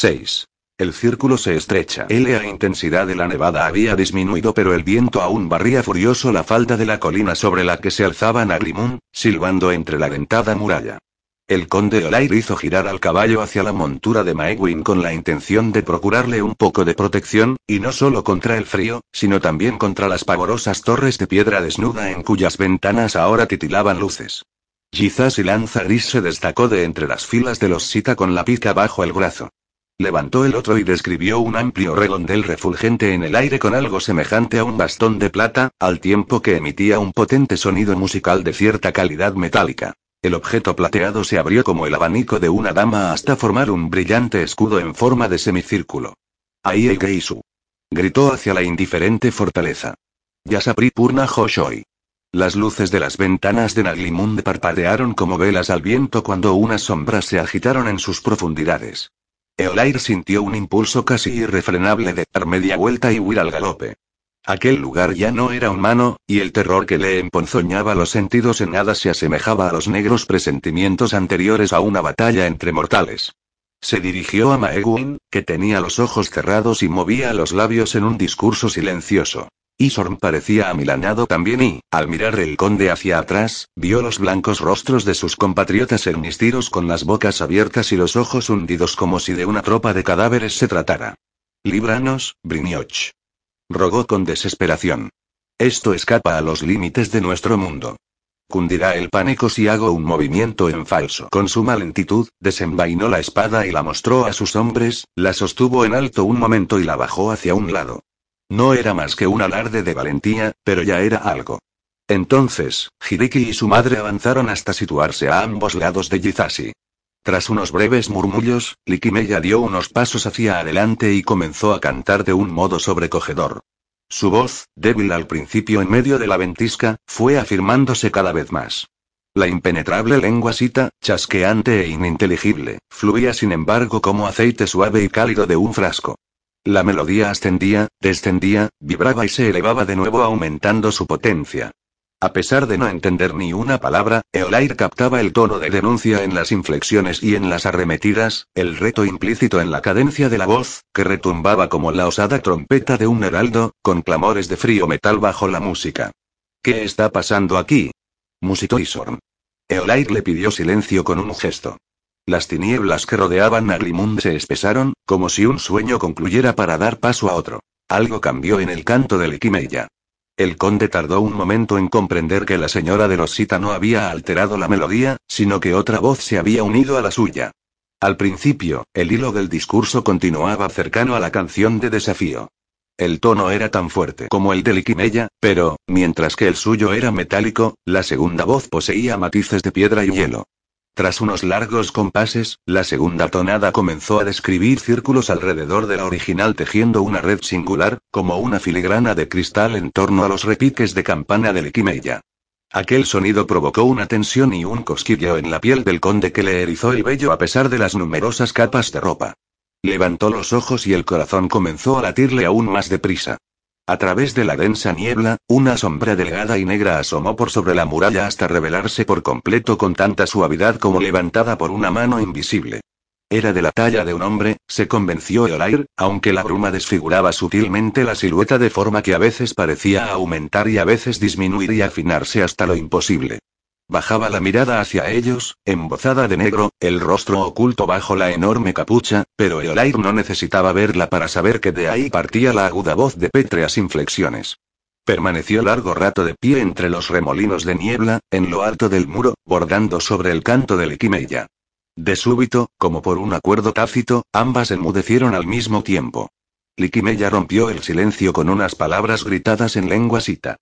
6. El círculo se estrecha. La intensidad de la nevada había disminuido, pero el viento aún barría furioso la falda de la colina sobre la que se alzaba Nagrimun, silbando entre la dentada muralla. El conde Olair hizo girar al caballo hacia la montura de Maegwin con la intención de procurarle un poco de protección, y no solo contra el frío, sino también contra las pavorosas torres de piedra desnuda en cuyas ventanas ahora titilaban luces. Quizás y lanza gris se destacó de entre las filas de los Sita con la pica bajo el brazo. Levantó el otro y describió un amplio redondel refulgente en el aire con algo semejante a un bastón de plata, al tiempo que emitía un potente sonido musical de cierta calidad metálica. El objeto plateado se abrió como el abanico de una dama hasta formar un brillante escudo en forma de semicírculo. Ahí Geisu. Gritó hacia la indiferente fortaleza. Yasapri Purna Hoshoi. Las luces de las ventanas de Naglimund parpadearon como velas al viento cuando unas sombras se agitaron en sus profundidades. Eolair sintió un impulso casi irrefrenable de dar media vuelta y huir al galope. Aquel lugar ya no era humano, y el terror que le emponzoñaba los sentidos en nada se asemejaba a los negros presentimientos anteriores a una batalla entre mortales. Se dirigió a Maegwin, que tenía los ojos cerrados y movía los labios en un discurso silencioso. Isorn parecía amilanado también y, al mirar el conde hacia atrás, vio los blancos rostros de sus compatriotas ermistiros con las bocas abiertas y los ojos hundidos como si de una tropa de cadáveres se tratara. Líbranos, Brinioch. Rogó con desesperación. Esto escapa a los límites de nuestro mundo. Cundirá el pánico si hago un movimiento en falso. Con suma lentitud, desenvainó la espada y la mostró a sus hombres, la sostuvo en alto un momento y la bajó hacia un lado. No era más que un alarde de valentía, pero ya era algo. Entonces, Hideki y su madre avanzaron hasta situarse a ambos lados de Yizashi. Tras unos breves murmullos, Likimeya dio unos pasos hacia adelante y comenzó a cantar de un modo sobrecogedor. Su voz, débil al principio en medio de la ventisca, fue afirmándose cada vez más. La impenetrable lengua sita, chasqueante e ininteligible, fluía sin embargo como aceite suave y cálido de un frasco. La melodía ascendía, descendía, vibraba y se elevaba de nuevo aumentando su potencia. A pesar de no entender ni una palabra, Eolair captaba el tono de denuncia en las inflexiones y en las arremetidas, el reto implícito en la cadencia de la voz, que retumbaba como la osada trompeta de un heraldo, con clamores de frío metal bajo la música. ¿Qué está pasando aquí? musitó Isorn. Eolair le pidió silencio con un gesto. Las tinieblas que rodeaban Naglimund se espesaron, como si un sueño concluyera para dar paso a otro. Algo cambió en el canto del Ikimeya. El conde tardó un momento en comprender que la señora de los Sita no había alterado la melodía, sino que otra voz se había unido a la suya. Al principio, el hilo del discurso continuaba cercano a la canción de desafío. El tono era tan fuerte como el del Ikimeya, pero, mientras que el suyo era metálico, la segunda voz poseía matices de piedra y hielo. Tras unos largos compases, la segunda tonada comenzó a describir círculos alrededor de la original tejiendo una red singular, como una filigrana de cristal en torno a los repiques de campana del Equimeya. Aquel sonido provocó una tensión y un cosquilleo en la piel del conde que le erizó el vello a pesar de las numerosas capas de ropa. Levantó los ojos y el corazón comenzó a latirle aún más deprisa. A través de la densa niebla, una sombra delgada y negra asomó por sobre la muralla hasta revelarse por completo con tanta suavidad como levantada por una mano invisible. Era de la talla de un hombre, se convenció Eolair, aunque la bruma desfiguraba sutilmente la silueta de forma que a veces parecía aumentar y a veces disminuir y afinarse hasta lo imposible. Bajaba la mirada hacia ellos, embozada de negro, el rostro oculto bajo la enorme capucha, pero Eolair no necesitaba verla para saber que de ahí partía la aguda voz de pétreas inflexiones. Permaneció largo rato de pie entre los remolinos de niebla, en lo alto del muro, bordando sobre el canto del Equimeya. De súbito, como por un acuerdo tácito, ambas enmudecieron al mismo tiempo. Liquimeya rompió el silencio con unas palabras gritadas en lengua sita.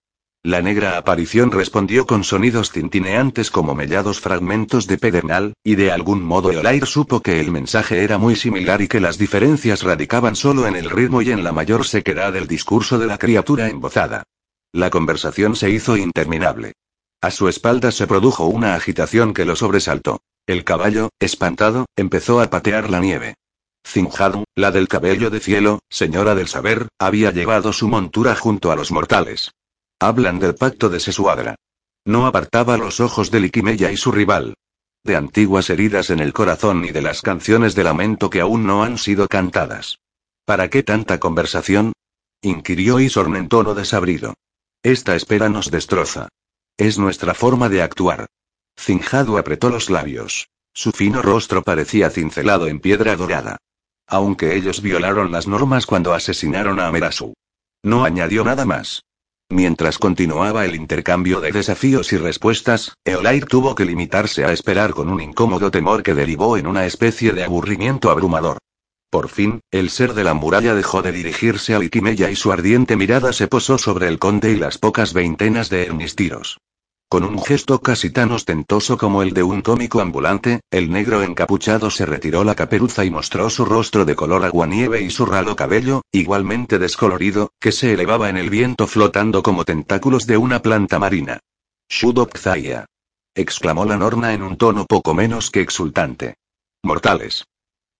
La negra aparición respondió con sonidos tintineantes como mellados fragmentos de pedernal, y de algún modo Eolair supo que el mensaje era muy similar y que las diferencias radicaban solo en el ritmo y en la mayor sequedad del discurso de la criatura embozada. La conversación se hizo interminable. A su espalda se produjo una agitación que lo sobresaltó. El caballo, espantado, empezó a patear la nieve. Zinjadu, la del cabello de cielo, señora del saber, había llevado su montura junto a los mortales. Hablan del pacto de Sesuadra. No apartaba los ojos de Liquimeya y su rival. de antiguas heridas en el corazón y de las canciones de lamento que aún no han sido cantadas. ¿Para qué tanta conversación? inquirió Isor en tono desabrido. Esta espera nos destroza. Es nuestra forma de actuar. Cinjado apretó los labios. Su fino rostro parecía cincelado en piedra dorada. Aunque ellos violaron las normas cuando asesinaron a Amerasu. No añadió nada más. Mientras continuaba el intercambio de desafíos y respuestas, Eolair tuvo que limitarse a esperar con un incómodo temor que derivó en una especie de aburrimiento abrumador. Por fin, el ser de la muralla dejó de dirigirse a Liquimeya y su ardiente mirada se posó sobre el conde y las pocas veintenas de ernistiros. Con un gesto casi tan ostentoso como el de un cómico ambulante, el negro encapuchado se retiró la caperuza y mostró su rostro de color aguanieve y su ralo cabello, igualmente descolorido, que se elevaba en el viento flotando como tentáculos de una planta marina. Shudok exclamó la Norna en un tono poco menos que exultante. Mortales.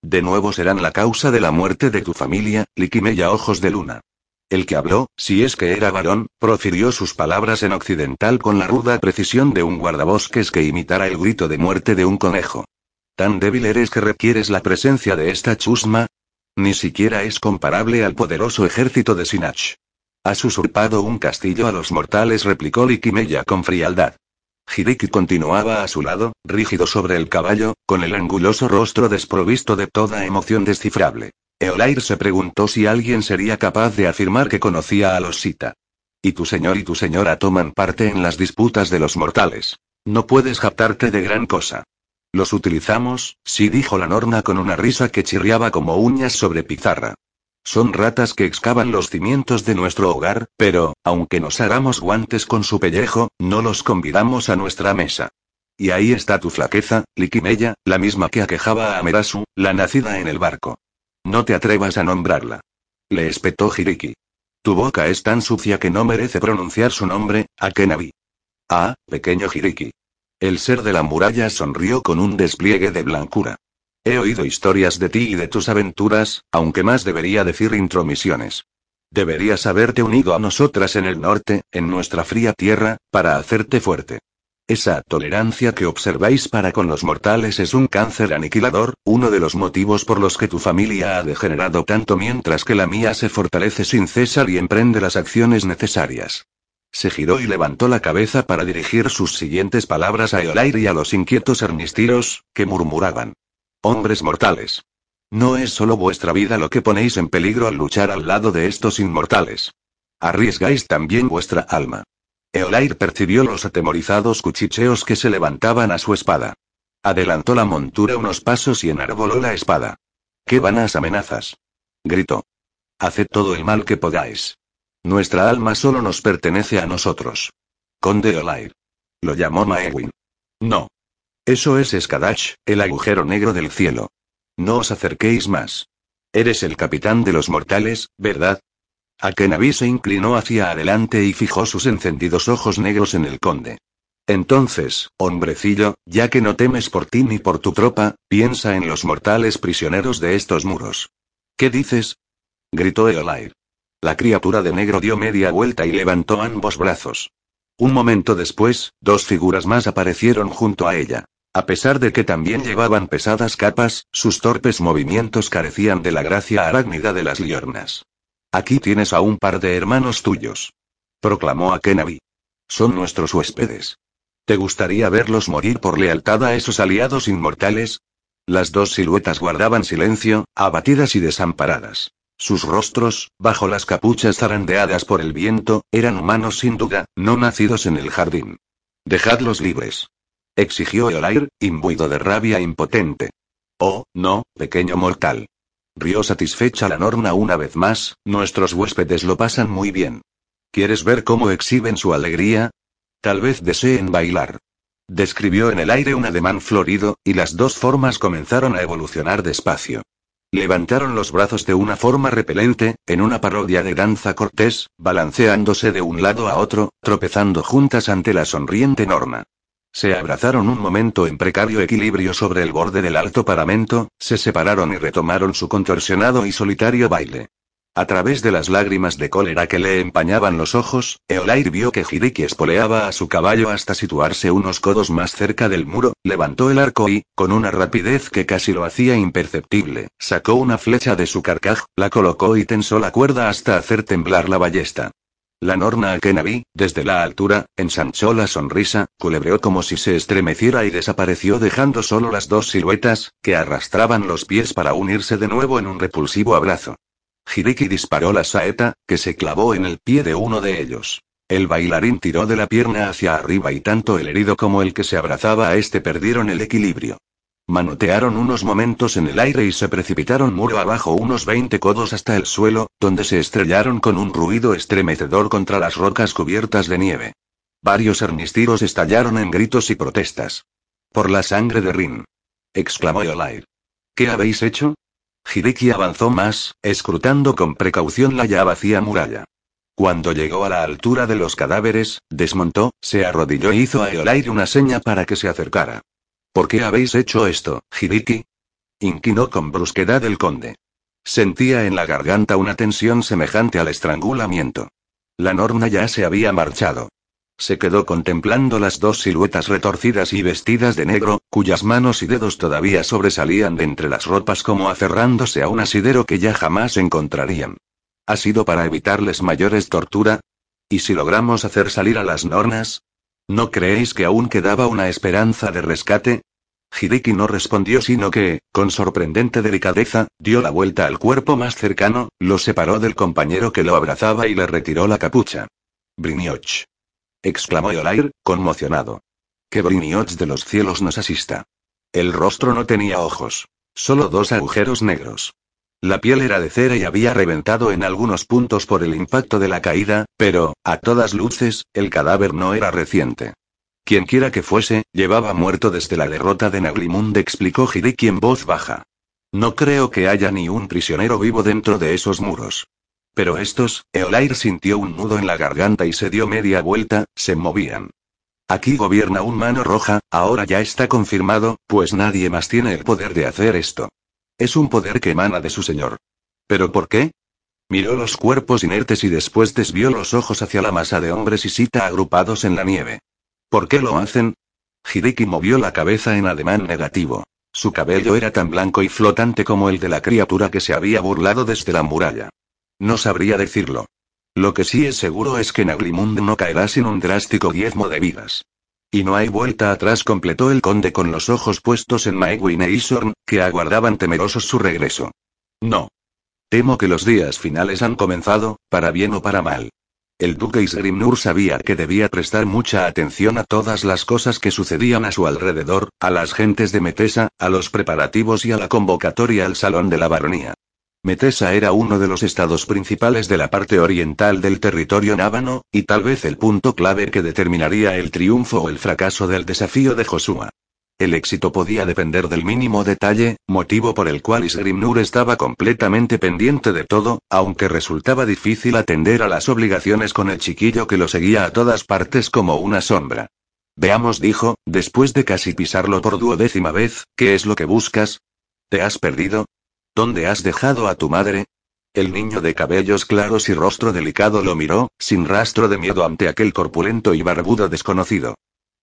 De nuevo serán la causa de la muerte de tu familia, Liquimeya Ojos de Luna. El que habló, si es que era varón, profirió sus palabras en occidental con la ruda precisión de un guardabosques que imitara el grito de muerte de un conejo. ¿Tan débil eres que requieres la presencia de esta chusma? Ni siquiera es comparable al poderoso ejército de Sinach. Has usurpado un castillo a los mortales, replicó Likimeya con frialdad. Hiriki continuaba a su lado, rígido sobre el caballo, con el anguloso rostro desprovisto de toda emoción descifrable. Eolair se preguntó si alguien sería capaz de afirmar que conocía a los Sita. Y tu señor y tu señora toman parte en las disputas de los mortales. No puedes jactarte de gran cosa. Los utilizamos, sí dijo la Norna con una risa que chirriaba como uñas sobre pizarra. Son ratas que excavan los cimientos de nuestro hogar, pero, aunque nos hagamos guantes con su pellejo, no los convidamos a nuestra mesa. Y ahí está tu flaqueza, Liquimeya, la misma que aquejaba a Amerasu, la nacida en el barco. No te atrevas a nombrarla. Le espetó Hiriki. Tu boca es tan sucia que no merece pronunciar su nombre, Akenabi. Ah, pequeño Hiriki. El ser de la muralla sonrió con un despliegue de blancura. He oído historias de ti y de tus aventuras, aunque más debería decir intromisiones. Deberías haberte unido a nosotras en el norte, en nuestra fría tierra, para hacerte fuerte. Esa tolerancia que observáis para con los mortales es un cáncer aniquilador, uno de los motivos por los que tu familia ha degenerado tanto mientras que la mía se fortalece sin cesar y emprende las acciones necesarias. Se giró y levantó la cabeza para dirigir sus siguientes palabras a Eolair y a los inquietos ernistiros, que murmuraban. Hombres mortales. No es solo vuestra vida lo que ponéis en peligro al luchar al lado de estos inmortales. Arriesgáis también vuestra alma. Eolair percibió los atemorizados cuchicheos que se levantaban a su espada. Adelantó la montura unos pasos y enarboló la espada. ¡Qué vanas amenazas! gritó. Haced todo el mal que podáis. Nuestra alma solo nos pertenece a nosotros. Conde Eolair. Lo llamó Maewin. No. Eso es Skadach, el agujero negro del cielo. No os acerquéis más. Eres el capitán de los mortales, ¿verdad? Akenabi se inclinó hacia adelante y fijó sus encendidos ojos negros en el conde. Entonces, hombrecillo, ya que no temes por ti ni por tu tropa, piensa en los mortales prisioneros de estos muros. ¿Qué dices? gritó Eolair. La criatura de negro dio media vuelta y levantó ambos brazos. Un momento después, dos figuras más aparecieron junto a ella. A pesar de que también llevaban pesadas capas, sus torpes movimientos carecían de la gracia arácnida de las liornas. Aquí tienes a un par de hermanos tuyos. Proclamó a Kenavi. Son nuestros huéspedes. ¿Te gustaría verlos morir por lealtad a esos aliados inmortales? Las dos siluetas guardaban silencio, abatidas y desamparadas. Sus rostros, bajo las capuchas zarandeadas por el viento, eran humanos sin duda, no nacidos en el jardín. Dejadlos libres. Exigió Eolair, imbuido de rabia impotente. Oh, no, pequeño mortal. Rió satisfecha la Norna una vez más, nuestros huéspedes lo pasan muy bien. ¿Quieres ver cómo exhiben su alegría? Tal vez deseen bailar. Describió en el aire un ademán florido, y las dos formas comenzaron a evolucionar despacio. Levantaron los brazos de una forma repelente, en una parodia de danza cortés, balanceándose de un lado a otro, tropezando juntas ante la sonriente Norma. Se abrazaron un momento en precario equilibrio sobre el borde del alto paramento, se separaron y retomaron su contorsionado y solitario baile. A través de las lágrimas de cólera que le empañaban los ojos, Eolair vio que Hideki espoleaba a su caballo hasta situarse unos codos más cerca del muro, levantó el arco y, con una rapidez que casi lo hacía imperceptible, sacó una flecha de su carcaj, la colocó y tensó la cuerda hasta hacer temblar la ballesta. La Norna Akenabi, desde la altura, ensanchó la sonrisa, culebreó como si se estremeciera y desapareció dejando solo las dos siluetas, que arrastraban los pies para unirse de nuevo en un repulsivo abrazo. Hideki disparó la saeta, que se clavó en el pie de uno de ellos. El bailarín tiró de la pierna hacia arriba y tanto el herido como el que se abrazaba a este perdieron el equilibrio. Manotearon unos momentos en el aire y se precipitaron muro abajo unos 20 codos hasta el suelo, donde se estrellaron con un ruido estremecedor contra las rocas cubiertas de nieve. Varios ernistiros estallaron en gritos y protestas. Por la sangre de Rin. exclamó Yolair. ¿Qué habéis hecho? Hideki avanzó más, escrutando con precaución la ya vacía muralla. Cuando llegó a la altura de los cadáveres, desmontó, se arrodilló e hizo a Eolair una seña para que se acercara. ¿Por qué habéis hecho esto, Hideki? inquinó con brusquedad el conde. Sentía en la garganta una tensión semejante al estrangulamiento. La Norna ya se había marchado. Se quedó contemplando las dos siluetas retorcidas y vestidas de negro, cuyas manos y dedos todavía sobresalían de entre las ropas como aferrándose a un asidero que ya jamás encontrarían. ¿Ha sido para evitarles mayores tortura? ¿Y si logramos hacer salir a las nornas? ¿No creéis que aún quedaba una esperanza de rescate? Hideki no respondió sino que, con sorprendente delicadeza, dio la vuelta al cuerpo más cercano, lo separó del compañero que lo abrazaba y le retiró la capucha. Brinioch exclamó Yolair, conmocionado. Que Brinioch de los cielos nos asista. El rostro no tenía ojos. Solo dos agujeros negros. La piel era de cera y había reventado en algunos puntos por el impacto de la caída, pero, a todas luces, el cadáver no era reciente. Quienquiera que fuese, llevaba muerto desde la derrota de Naglimund, explicó Hideki en voz baja. No creo que haya ni un prisionero vivo dentro de esos muros. Pero estos, Eolair sintió un nudo en la garganta y se dio media vuelta, se movían. Aquí gobierna un mano roja, ahora ya está confirmado, pues nadie más tiene el poder de hacer esto. Es un poder que emana de su señor. ¿Pero por qué? Miró los cuerpos inertes y después desvió los ojos hacia la masa de hombres y Sita agrupados en la nieve. ¿Por qué lo hacen? Hideki movió la cabeza en ademán negativo. Su cabello era tan blanco y flotante como el de la criatura que se había burlado desde la muralla. No sabría decirlo. Lo que sí es seguro es que Naglimund no caerá sin un drástico diezmo de vidas. Y no hay vuelta atrás, completó el conde con los ojos puestos en Maegwin e Isorn, que aguardaban temerosos su regreso. No. Temo que los días finales han comenzado, para bien o para mal. El duque Isgrimnur sabía que debía prestar mucha atención a todas las cosas que sucedían a su alrededor, a las gentes de Metesa, a los preparativos y a la convocatoria al salón de la baronía. Metesa era uno de los estados principales de la parte oriental del territorio nábano, y tal vez el punto clave que determinaría el triunfo o el fracaso del desafío de Josué. El éxito podía depender del mínimo detalle, motivo por el cual Isgrimnur estaba completamente pendiente de todo, aunque resultaba difícil atender a las obligaciones con el chiquillo que lo seguía a todas partes como una sombra. Veamos, dijo, después de casi pisarlo por duodécima vez, ¿qué es lo que buscas? ¿Te has perdido? ¿Dónde has dejado a tu madre? El niño de cabellos claros y rostro delicado lo miró, sin rastro de miedo ante aquel corpulento y barbudo desconocido.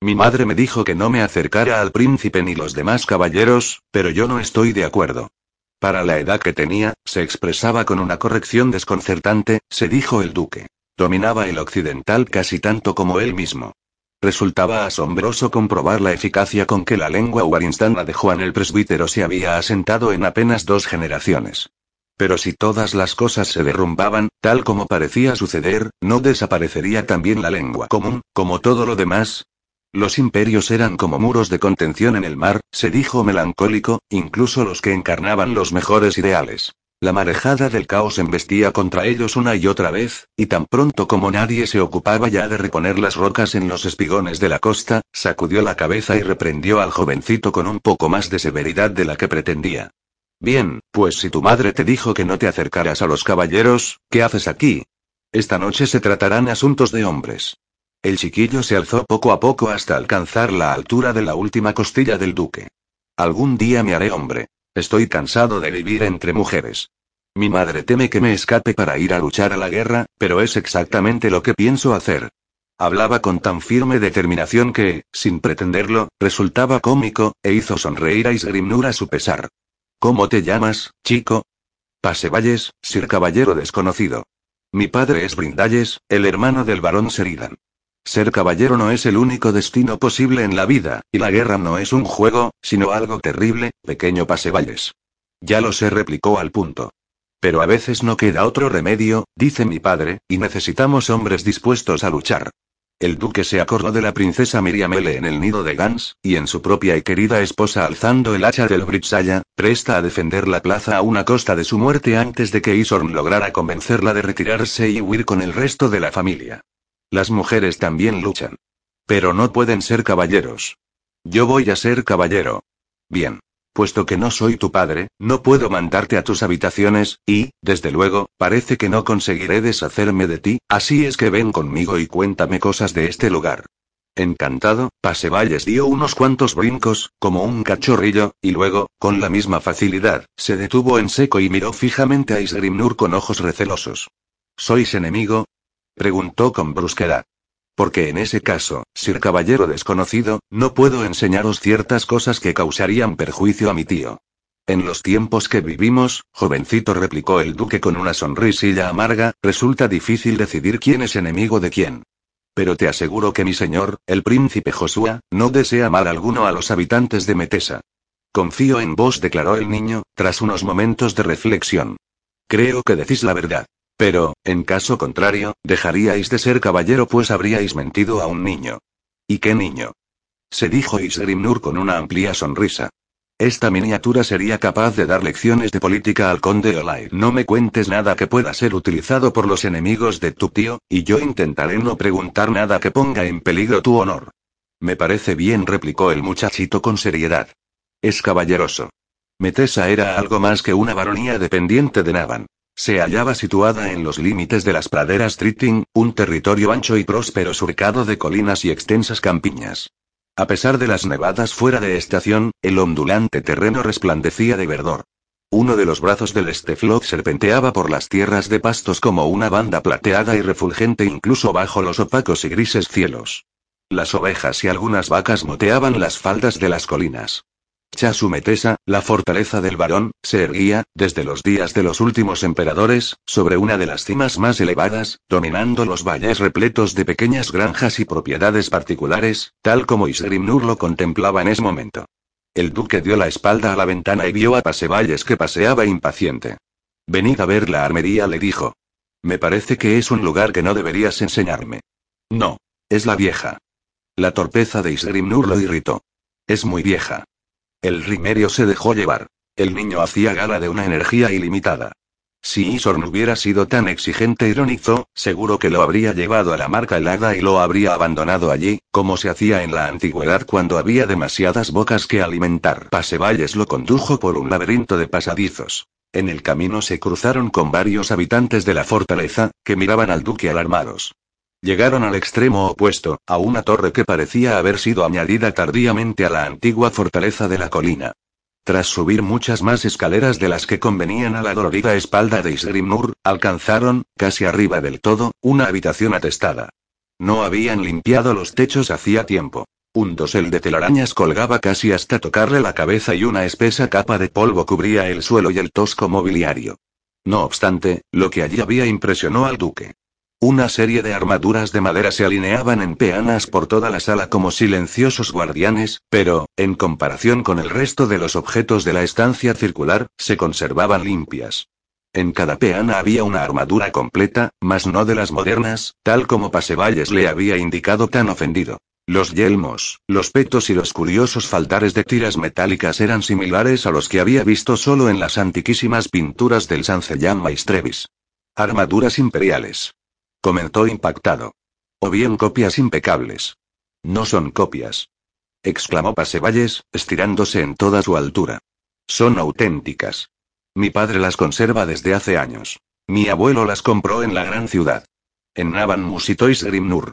Mi madre me dijo que no me acercara al príncipe ni los demás caballeros, pero yo no estoy de acuerdo. Para la edad que tenía, se expresaba con una corrección desconcertante, se dijo el duque. Dominaba el occidental casi tanto como él mismo. Resultaba asombroso comprobar la eficacia con que la lengua uarinstana de Juan el presbítero se había asentado en apenas dos generaciones. Pero si todas las cosas se derrumbaban, tal como parecía suceder, ¿no desaparecería también la lengua común, como todo lo demás? Los imperios eran como muros de contención en el mar, se dijo melancólico, incluso los que encarnaban los mejores ideales. La marejada del caos embestía contra ellos una y otra vez, y tan pronto como nadie se ocupaba ya de reponer las rocas en los espigones de la costa, sacudió la cabeza y reprendió al jovencito con un poco más de severidad de la que pretendía. Bien, pues si tu madre te dijo que no te acercaras a los caballeros, ¿qué haces aquí? Esta noche se tratarán asuntos de hombres. El chiquillo se alzó poco a poco hasta alcanzar la altura de la última costilla del duque. Algún día me haré hombre. Estoy cansado de vivir entre mujeres. Mi madre teme que me escape para ir a luchar a la guerra, pero es exactamente lo que pienso hacer. Hablaba con tan firme determinación que, sin pretenderlo, resultaba cómico, e hizo sonreír a Isgrimnur a su pesar. ¿Cómo te llamas, chico? Pasevalles, Sir Caballero desconocido. Mi padre es Brindalles, el hermano del barón Seridan. Ser caballero no es el único destino posible en la vida, y la guerra no es un juego, sino algo terrible, pequeño Pasevalles. Ya lo sé, replicó al punto. Pero a veces no queda otro remedio, dice mi padre, y necesitamos hombres dispuestos a luchar. El duque se acordó de la princesa Miriamele en el nido de Gans, y en su propia y querida esposa alzando el hacha del Britsaya, presta a defender la plaza a una costa de su muerte antes de que Isorn lograra convencerla de retirarse y huir con el resto de la familia. Las mujeres también luchan. Pero no pueden ser caballeros. Yo voy a ser caballero. Bien. Puesto que no soy tu padre, no puedo mandarte a tus habitaciones, y, desde luego, parece que no conseguiré deshacerme de ti, así es que ven conmigo y cuéntame cosas de este lugar. Encantado, Pasevalles dio unos cuantos brincos, como un cachorrillo, y luego, con la misma facilidad, se detuvo en seco y miró fijamente a Isgrimnur con ojos recelosos. ¿Sois enemigo? Preguntó con brusquedad. Porque en ese caso, Sir Caballero desconocido, no puedo enseñaros ciertas cosas que causarían perjuicio a mi tío. En los tiempos que vivimos, jovencito replicó el duque con una sonrisilla amarga, resulta difícil decidir quién es enemigo de quién. Pero te aseguro que mi señor, el príncipe Josué, no desea mal alguno a los habitantes de Metesa. Confío en vos, declaró el niño, tras unos momentos de reflexión. Creo que decís la verdad. Pero, en caso contrario, dejaríais de ser caballero pues habríais mentido a un niño. ¿Y qué niño? Se dijo Isgrimnur con una amplia sonrisa. Esta miniatura sería capaz de dar lecciones de política al conde Olay. No me cuentes nada que pueda ser utilizado por los enemigos de tu tío, y yo intentaré no preguntar nada que ponga en peligro tu honor. Me parece bien, replicó el muchachito con seriedad. Es caballeroso. Metesa era algo más que una baronía dependiente de Navan. Se hallaba situada en los límites de las praderas Tritting, un territorio ancho y próspero surcado de colinas y extensas campiñas. A pesar de las nevadas fuera de estación, el ondulante terreno resplandecía de verdor. Uno de los brazos del Esteflot serpenteaba por las tierras de pastos como una banda plateada y refulgente incluso bajo los opacos y grises cielos. Las ovejas y algunas vacas moteaban las faldas de las colinas. Chasumetesa, la fortaleza del varón, se erguía, desde los días de los últimos emperadores, sobre una de las cimas más elevadas, dominando los valles repletos de pequeñas granjas y propiedades particulares, tal como Isgrimnur lo contemplaba en ese momento. El duque dio la espalda a la ventana y vio a Pasevalles que paseaba impaciente. Venid a ver la armería, le dijo. Me parece que es un lugar que no deberías enseñarme. No. Es la vieja. La torpeza de Isgrimnur lo irritó. Es muy vieja. El rimerio se dejó llevar. El niño hacía gala de una energía ilimitada. Si Isorn hubiera sido tan exigente, ironizó, seguro que lo habría llevado a la marca helada y lo habría abandonado allí, como se hacía en la antigüedad cuando había demasiadas bocas que alimentar. Pasevalles lo condujo por un laberinto de pasadizos. En el camino se cruzaron con varios habitantes de la fortaleza, que miraban al duque alarmados. Llegaron al extremo opuesto, a una torre que parecía haber sido añadida tardíamente a la antigua fortaleza de la colina. Tras subir muchas más escaleras de las que convenían a la dolorida espalda de Isgrimnur, alcanzaron, casi arriba del todo, una habitación atestada. No habían limpiado los techos hacía tiempo. Un dosel de telarañas colgaba casi hasta tocarle la cabeza y una espesa capa de polvo cubría el suelo y el tosco mobiliario. No obstante, lo que allí había impresionó al duque. Una serie de armaduras de madera se alineaban en peanas por toda la sala como silenciosos guardianes, pero, en comparación con el resto de los objetos de la estancia circular, se conservaban limpias. En cada peana había una armadura completa, mas no de las modernas, tal como Pasevalles le había indicado tan ofendido. Los yelmos, los petos y los curiosos faltares de tiras metálicas eran similares a los que había visto solo en las antiquísimas pinturas del Sancellán Maestrevis. Armaduras imperiales comentó impactado. O bien copias impecables. No son copias. exclamó Pasevalles, estirándose en toda su altura. Son auténticas. Mi padre las conserva desde hace años. Mi abuelo las compró en la gran ciudad. En Navan Musitois Grimnur.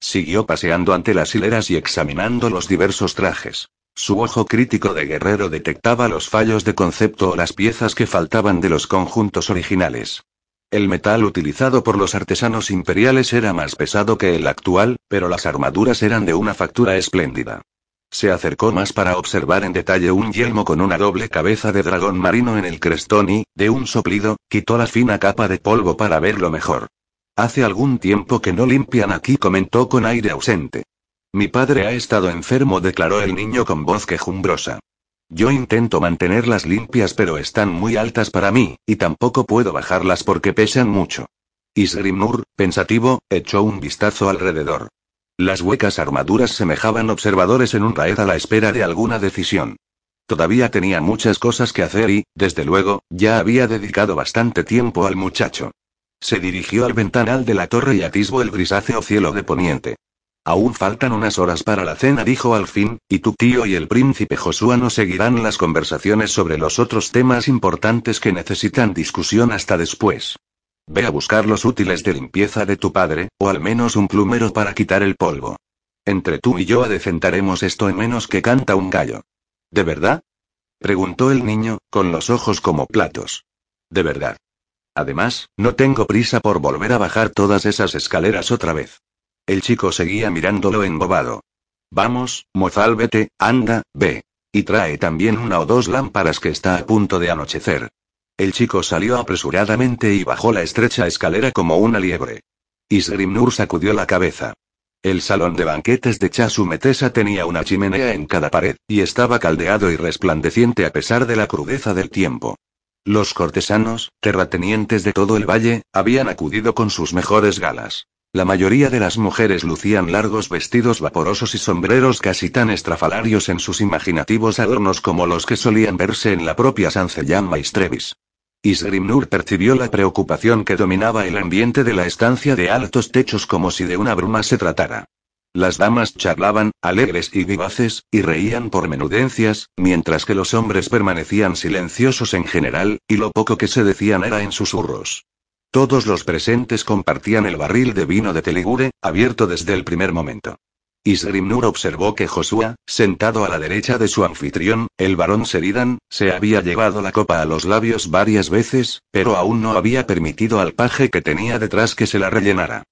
Siguió paseando ante las hileras y examinando los diversos trajes. Su ojo crítico de guerrero detectaba los fallos de concepto o las piezas que faltaban de los conjuntos originales. El metal utilizado por los artesanos imperiales era más pesado que el actual, pero las armaduras eran de una factura espléndida. Se acercó más para observar en detalle un yelmo con una doble cabeza de dragón marino en el crestón y, de un soplido, quitó la fina capa de polvo para verlo mejor. Hace algún tiempo que no limpian aquí, comentó con aire ausente. Mi padre ha estado enfermo, declaró el niño con voz quejumbrosa. Yo intento mantenerlas limpias pero están muy altas para mí, y tampoco puedo bajarlas porque pesan mucho. Isgrimnur, pensativo, echó un vistazo alrededor. Las huecas armaduras semejaban observadores en un raed a la espera de alguna decisión. Todavía tenía muchas cosas que hacer y, desde luego, ya había dedicado bastante tiempo al muchacho. Se dirigió al ventanal de la torre y atisbó el grisáceo cielo de poniente. Aún faltan unas horas para la cena, dijo al fin, y tu tío y el príncipe Josué no seguirán las conversaciones sobre los otros temas importantes que necesitan discusión hasta después. Ve a buscar los útiles de limpieza de tu padre, o al menos un plumero para quitar el polvo. Entre tú y yo adecentaremos esto en menos que canta un gallo. ¿De verdad? preguntó el niño, con los ojos como platos. De verdad. Además, no tengo prisa por volver a bajar todas esas escaleras otra vez. El chico seguía mirándolo embobado. Vamos, mozal, vete, anda, ve. Y trae también una o dos lámparas que está a punto de anochecer. El chico salió apresuradamente y bajó la estrecha escalera como una liebre. Isgrimnur sacudió la cabeza. El salón de banquetes de Chasumetesa tenía una chimenea en cada pared, y estaba caldeado y resplandeciente a pesar de la crudeza del tiempo. Los cortesanos, terratenientes de todo el valle, habían acudido con sus mejores galas. La mayoría de las mujeres lucían largos vestidos vaporosos y sombreros casi tan estrafalarios en sus imaginativos adornos como los que solían verse en la propia Sancellán Maestrevis. Isgrimnur percibió la preocupación que dominaba el ambiente de la estancia de altos techos como si de una bruma se tratara. Las damas charlaban, alegres y vivaces, y reían por menudencias, mientras que los hombres permanecían silenciosos en general, y lo poco que se decían era en susurros. Todos los presentes compartían el barril de vino de Teligure, abierto desde el primer momento. Isgrimnur observó que Josué, sentado a la derecha de su anfitrión, el varón Seridan, se había llevado la copa a los labios varias veces, pero aún no había permitido al paje que tenía detrás que se la rellenara.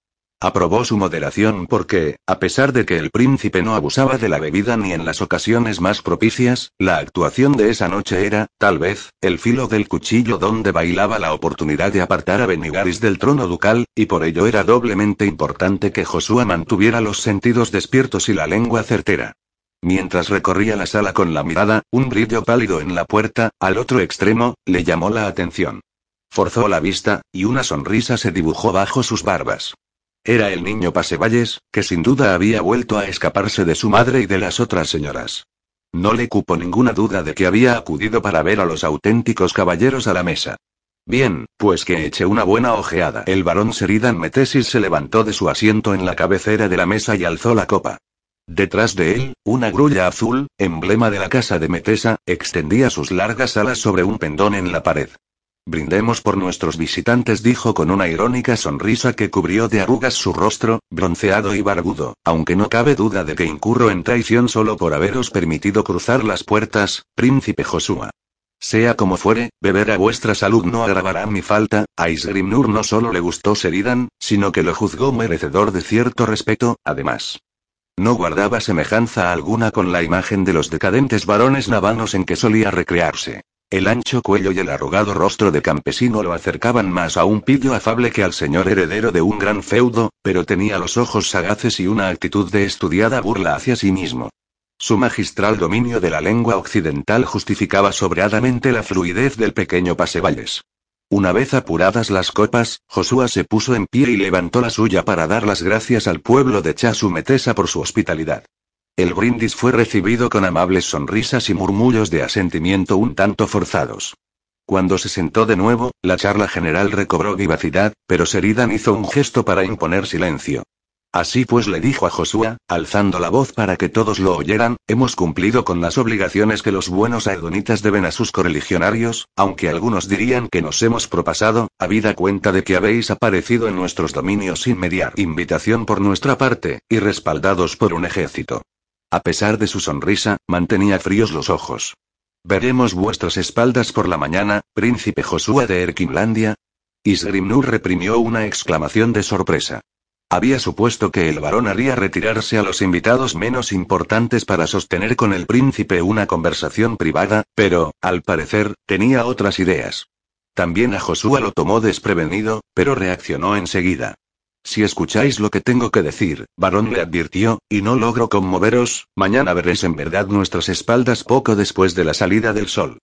Aprobó su moderación porque, a pesar de que el príncipe no abusaba de la bebida ni en las ocasiones más propicias, la actuación de esa noche era, tal vez, el filo del cuchillo donde bailaba la oportunidad de apartar a Benigaris del trono ducal, y por ello era doblemente importante que Josué mantuviera los sentidos despiertos y la lengua certera. Mientras recorría la sala con la mirada, un brillo pálido en la puerta, al otro extremo, le llamó la atención. Forzó la vista, y una sonrisa se dibujó bajo sus barbas. Era el niño Pasevalles, que sin duda había vuelto a escaparse de su madre y de las otras señoras. No le cupo ninguna duda de que había acudido para ver a los auténticos caballeros a la mesa. Bien, pues que eche una buena ojeada. El varón Seridan Metesis se levantó de su asiento en la cabecera de la mesa y alzó la copa. Detrás de él, una grulla azul, emblema de la casa de Metesa, extendía sus largas alas sobre un pendón en la pared. Brindemos por nuestros visitantes, dijo con una irónica sonrisa que cubrió de arrugas su rostro, bronceado y barbudo, aunque no cabe duda de que incurro en traición solo por haberos permitido cruzar las puertas, príncipe Josúa. Sea como fuere, beber a vuestra salud no agravará mi falta. A Isgrimnur no solo le gustó Seridan, sino que lo juzgó merecedor de cierto respeto, además. No guardaba semejanza alguna con la imagen de los decadentes varones navanos en que solía recrearse. El ancho cuello y el arrugado rostro de campesino lo acercaban más a un pillo afable que al señor heredero de un gran feudo, pero tenía los ojos sagaces y una actitud de estudiada burla hacia sí mismo. Su magistral dominio de la lengua occidental justificaba sobradamente la fluidez del pequeño pasevalles. Una vez apuradas las copas, Josué se puso en pie y levantó la suya para dar las gracias al pueblo de Chasumetesa por su hospitalidad. El brindis fue recibido con amables sonrisas y murmullos de asentimiento un tanto forzados. Cuando se sentó de nuevo, la charla general recobró vivacidad, pero Seridan hizo un gesto para imponer silencio. Así pues le dijo a Josué, alzando la voz para que todos lo oyeran, hemos cumplido con las obligaciones que los buenos aedonitas deben a sus correligionarios, aunque algunos dirían que nos hemos propasado, habida cuenta de que habéis aparecido en nuestros dominios sin mediar invitación por nuestra parte, y respaldados por un ejército. A pesar de su sonrisa, mantenía fríos los ojos. Veremos vuestras espaldas por la mañana, príncipe Joshua de Erkinlandia. Isgrimnur reprimió una exclamación de sorpresa. Había supuesto que el varón haría retirarse a los invitados menos importantes para sostener con el príncipe una conversación privada, pero, al parecer, tenía otras ideas. También a Josué lo tomó desprevenido, pero reaccionó enseguida. Si escucháis lo que tengo que decir, varón le advirtió, y no logro conmoveros, mañana veréis en verdad nuestras espaldas poco después de la salida del sol.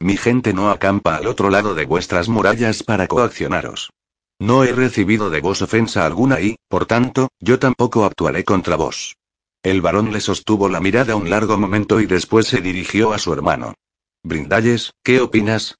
Mi gente no acampa al otro lado de vuestras murallas para coaccionaros. No he recibido de vos ofensa alguna y, por tanto, yo tampoco actuaré contra vos. El varón le sostuvo la mirada un largo momento y después se dirigió a su hermano. Brindalles, ¿qué opinas?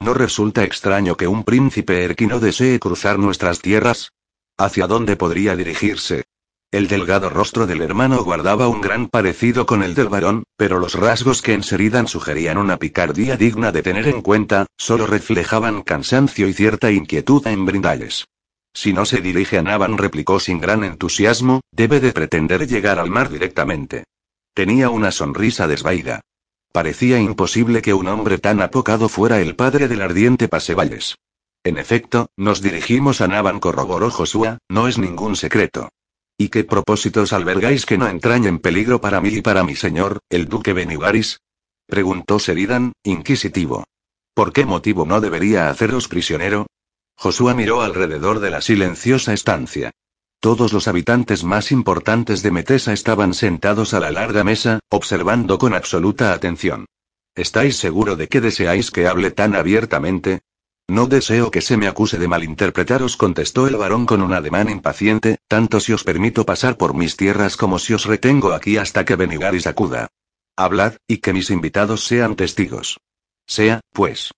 ¿No resulta extraño que un príncipe erquino desee cruzar nuestras tierras? ¿Hacia dónde podría dirigirse? El delgado rostro del hermano guardaba un gran parecido con el del varón, pero los rasgos que enseridan sugerían una picardía digna de tener en cuenta, solo reflejaban cansancio y cierta inquietud en Brindalles. Si no se dirige a Navan, replicó sin gran entusiasmo, debe de pretender llegar al mar directamente. Tenía una sonrisa desvaída. Parecía imposible que un hombre tan apocado fuera el padre del ardiente Pasevalles. En efecto, nos dirigimos a Navan, corroboró Joshua, no es ningún secreto. ¿Y qué propósitos albergáis que no entrañen peligro para mí y para mi señor, el duque Benigaris? Preguntó Seridan, inquisitivo. ¿Por qué motivo no debería haceros prisionero? Josué miró alrededor de la silenciosa estancia. Todos los habitantes más importantes de Metesa estaban sentados a la larga mesa, observando con absoluta atención. ¿Estáis seguro de que deseáis que hable tan abiertamente? No deseo que se me acuse de malinterpretaros, contestó el varón con un ademán impaciente, tanto si os permito pasar por mis tierras como si os retengo aquí hasta que Benigaris acuda. Hablad, y que mis invitados sean testigos. Sea, pues.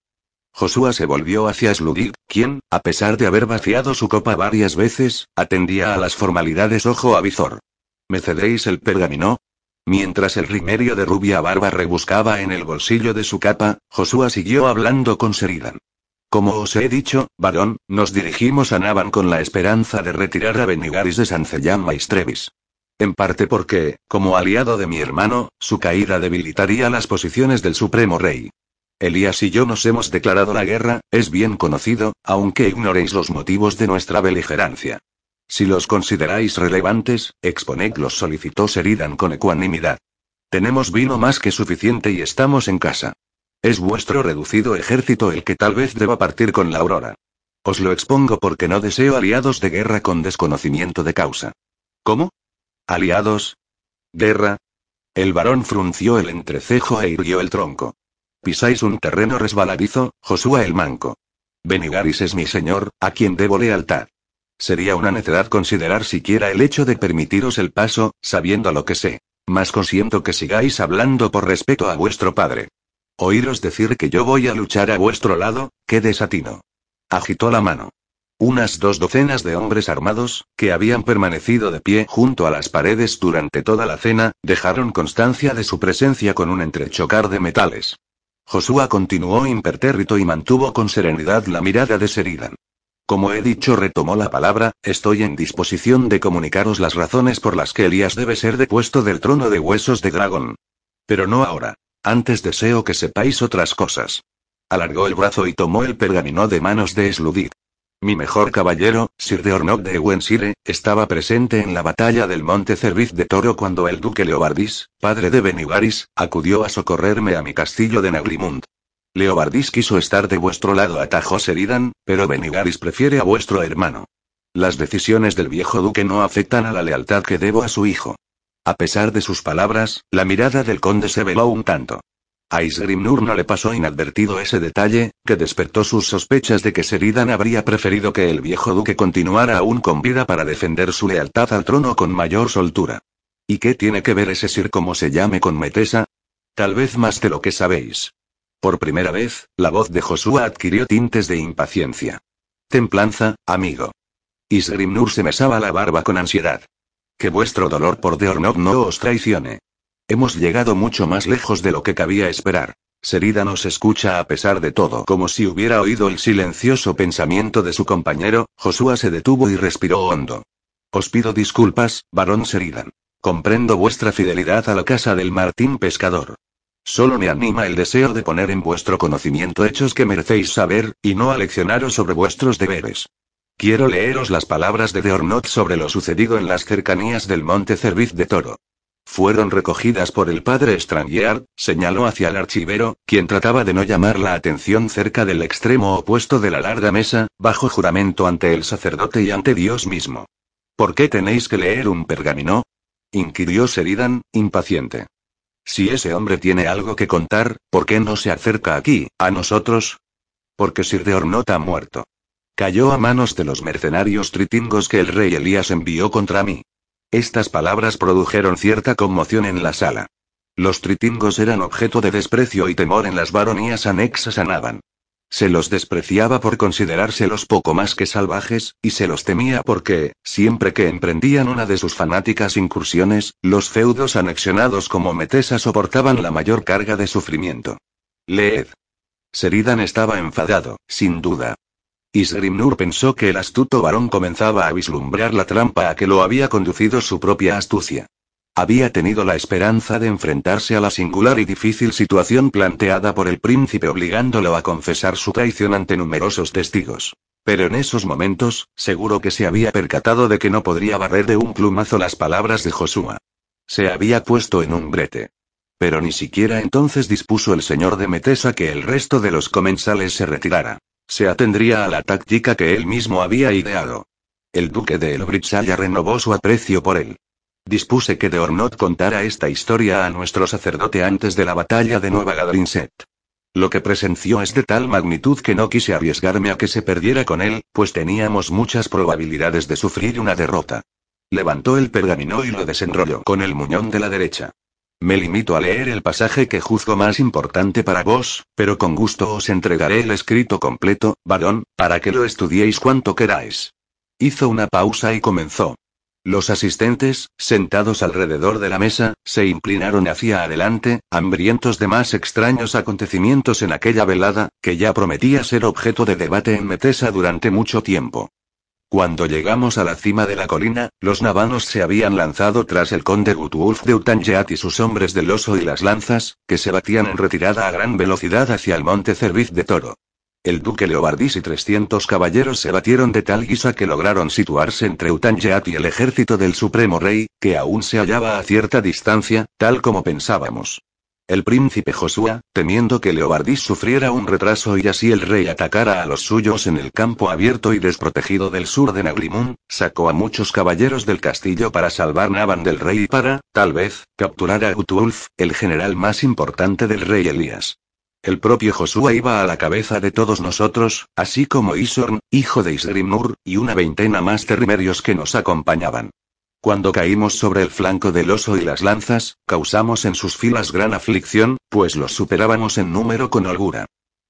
Josué se volvió hacia Sludig, quien, a pesar de haber vaciado su copa varias veces, atendía a las formalidades ojo a visor. ¿Me cedéis el pergamino? Mientras el rimerio de rubia barba rebuscaba en el bolsillo de su capa, Josué siguió hablando con Seridan. Como os he dicho, varón, nos dirigimos a Navan con la esperanza de retirar a Benigaris de Sancellán Maestrevis. En parte porque, como aliado de mi hermano, su caída debilitaría las posiciones del Supremo Rey. Elías y yo nos hemos declarado la guerra, es bien conocido, aunque ignoréis los motivos de nuestra beligerancia. Si los consideráis relevantes, exponedlos, solicitó Seridan con ecuanimidad. Tenemos vino más que suficiente y estamos en casa. Es vuestro reducido ejército el que tal vez deba partir con la aurora. Os lo expongo porque no deseo aliados de guerra con desconocimiento de causa. ¿Cómo? ¿Aliados? ¿Guerra? El varón frunció el entrecejo e irguió el tronco. Pisáis un terreno resbaladizo, Josué el Manco. Benigaris es mi señor, a quien debo lealtad. Sería una necedad considerar siquiera el hecho de permitiros el paso, sabiendo lo que sé. Mas consiento que sigáis hablando por respeto a vuestro padre. Oíros decir que yo voy a luchar a vuestro lado, qué desatino. Agitó la mano. Unas dos docenas de hombres armados, que habían permanecido de pie junto a las paredes durante toda la cena, dejaron constancia de su presencia con un entrechocar de metales. Josué continuó impertérrito y mantuvo con serenidad la mirada de Seridan. Como he dicho, retomó la palabra, estoy en disposición de comunicaros las razones por las que Elías debe ser depuesto del trono de huesos de dragón. Pero no ahora. Antes deseo que sepáis otras cosas. Alargó el brazo y tomó el pergamino de manos de Sludig. Mi mejor caballero, Sir de Ornok de Wensire, estaba presente en la batalla del Monte Cerviz de Toro cuando el duque Leobardis, padre de Benigaris, acudió a socorrerme a mi castillo de Nagrimund. Leobardis quiso estar de vuestro lado, atajó Seridan, pero Benigaris prefiere a vuestro hermano. Las decisiones del viejo duque no afectan a la lealtad que debo a su hijo. A pesar de sus palabras, la mirada del conde se veló un tanto. A Isgrimnur no le pasó inadvertido ese detalle, que despertó sus sospechas de que Seridan habría preferido que el viejo duque continuara aún con vida para defender su lealtad al trono con mayor soltura. ¿Y qué tiene que ver ese Sir como se llame con Metesa? Tal vez más de lo que sabéis. Por primera vez, la voz de Josué adquirió tintes de impaciencia. Templanza, amigo. Isgrimnur se mesaba la barba con ansiedad. Que vuestro dolor por Deornok no os traicione. Hemos llegado mucho más lejos de lo que cabía esperar. Serida nos escucha a pesar de todo, como si hubiera oído el silencioso pensamiento de su compañero. Josué se detuvo y respiró hondo. Os pido disculpas, varón Seridan. Comprendo vuestra fidelidad a la casa del Martín Pescador. Solo me anima el deseo de poner en vuestro conocimiento hechos que merecéis saber, y no aleccionaros sobre vuestros deberes. Quiero leeros las palabras de Deornot sobre lo sucedido en las cercanías del monte Cerviz de Toro. Fueron recogidas por el padre Strangier, señaló hacia el archivero, quien trataba de no llamar la atención cerca del extremo opuesto de la larga mesa, bajo juramento ante el sacerdote y ante Dios mismo. ¿Por qué tenéis que leer un pergamino? inquirió Sheridan, impaciente. Si ese hombre tiene algo que contar, ¿por qué no se acerca aquí, a nosotros? Porque Sir Deornot ha muerto. Cayó a manos de los mercenarios tritingos que el rey Elías envió contra mí. Estas palabras produjeron cierta conmoción en la sala. Los tritingos eran objeto de desprecio y temor en las baronías anexas a Navan. Se los despreciaba por considerárselos poco más que salvajes, y se los temía porque, siempre que emprendían una de sus fanáticas incursiones, los feudos anexionados como Metesa soportaban la mayor carga de sufrimiento. Leed. Seridan estaba enfadado, sin duda. Isgrimnur pensó que el astuto varón comenzaba a vislumbrar la trampa a que lo había conducido su propia astucia. Había tenido la esperanza de enfrentarse a la singular y difícil situación planteada por el príncipe obligándolo a confesar su traición ante numerosos testigos. Pero en esos momentos, seguro que se había percatado de que no podría barrer de un plumazo las palabras de Josúa. Se había puesto en un brete. Pero ni siquiera entonces dispuso el señor de Metesa que el resto de los comensales se retirara. Se atendría a la táctica que él mismo había ideado. El duque de Elbridge renovó su aprecio por él. Dispuse que de Ornot contara esta historia a nuestro sacerdote antes de la batalla de Nueva Gadrinset. Lo que presenció es de tal magnitud que no quise arriesgarme a que se perdiera con él, pues teníamos muchas probabilidades de sufrir una derrota. Levantó el pergamino y lo desenrolló con el muñón de la derecha. Me limito a leer el pasaje que juzgo más importante para vos, pero con gusto os entregaré el escrito completo, varón, para que lo estudiéis cuanto queráis. Hizo una pausa y comenzó. Los asistentes, sentados alrededor de la mesa, se inclinaron hacia adelante, hambrientos de más extraños acontecimientos en aquella velada, que ya prometía ser objeto de debate en Metesa durante mucho tiempo. Cuando llegamos a la cima de la colina, los navanos se habían lanzado tras el conde Gutulf de Utanjeat y sus hombres del oso y las lanzas, que se batían en retirada a gran velocidad hacia el monte Cerviz de Toro. El duque Leobardis y 300 caballeros se batieron de tal guisa que lograron situarse entre Utanjeat y el ejército del supremo rey, que aún se hallaba a cierta distancia, tal como pensábamos. El príncipe Josué, temiendo que Leobardis sufriera un retraso y así el rey atacara a los suyos en el campo abierto y desprotegido del sur de Nagrimun, sacó a muchos caballeros del castillo para salvar Navan del rey y para, tal vez, capturar a Utulf, el general más importante del rey Elías. El propio Josué iba a la cabeza de todos nosotros, así como Isorn, hijo de Isgrimnur, y una veintena más de rimerios que nos acompañaban. Cuando caímos sobre el flanco del oso y las lanzas, causamos en sus filas gran aflicción, pues los superábamos en número con holgura.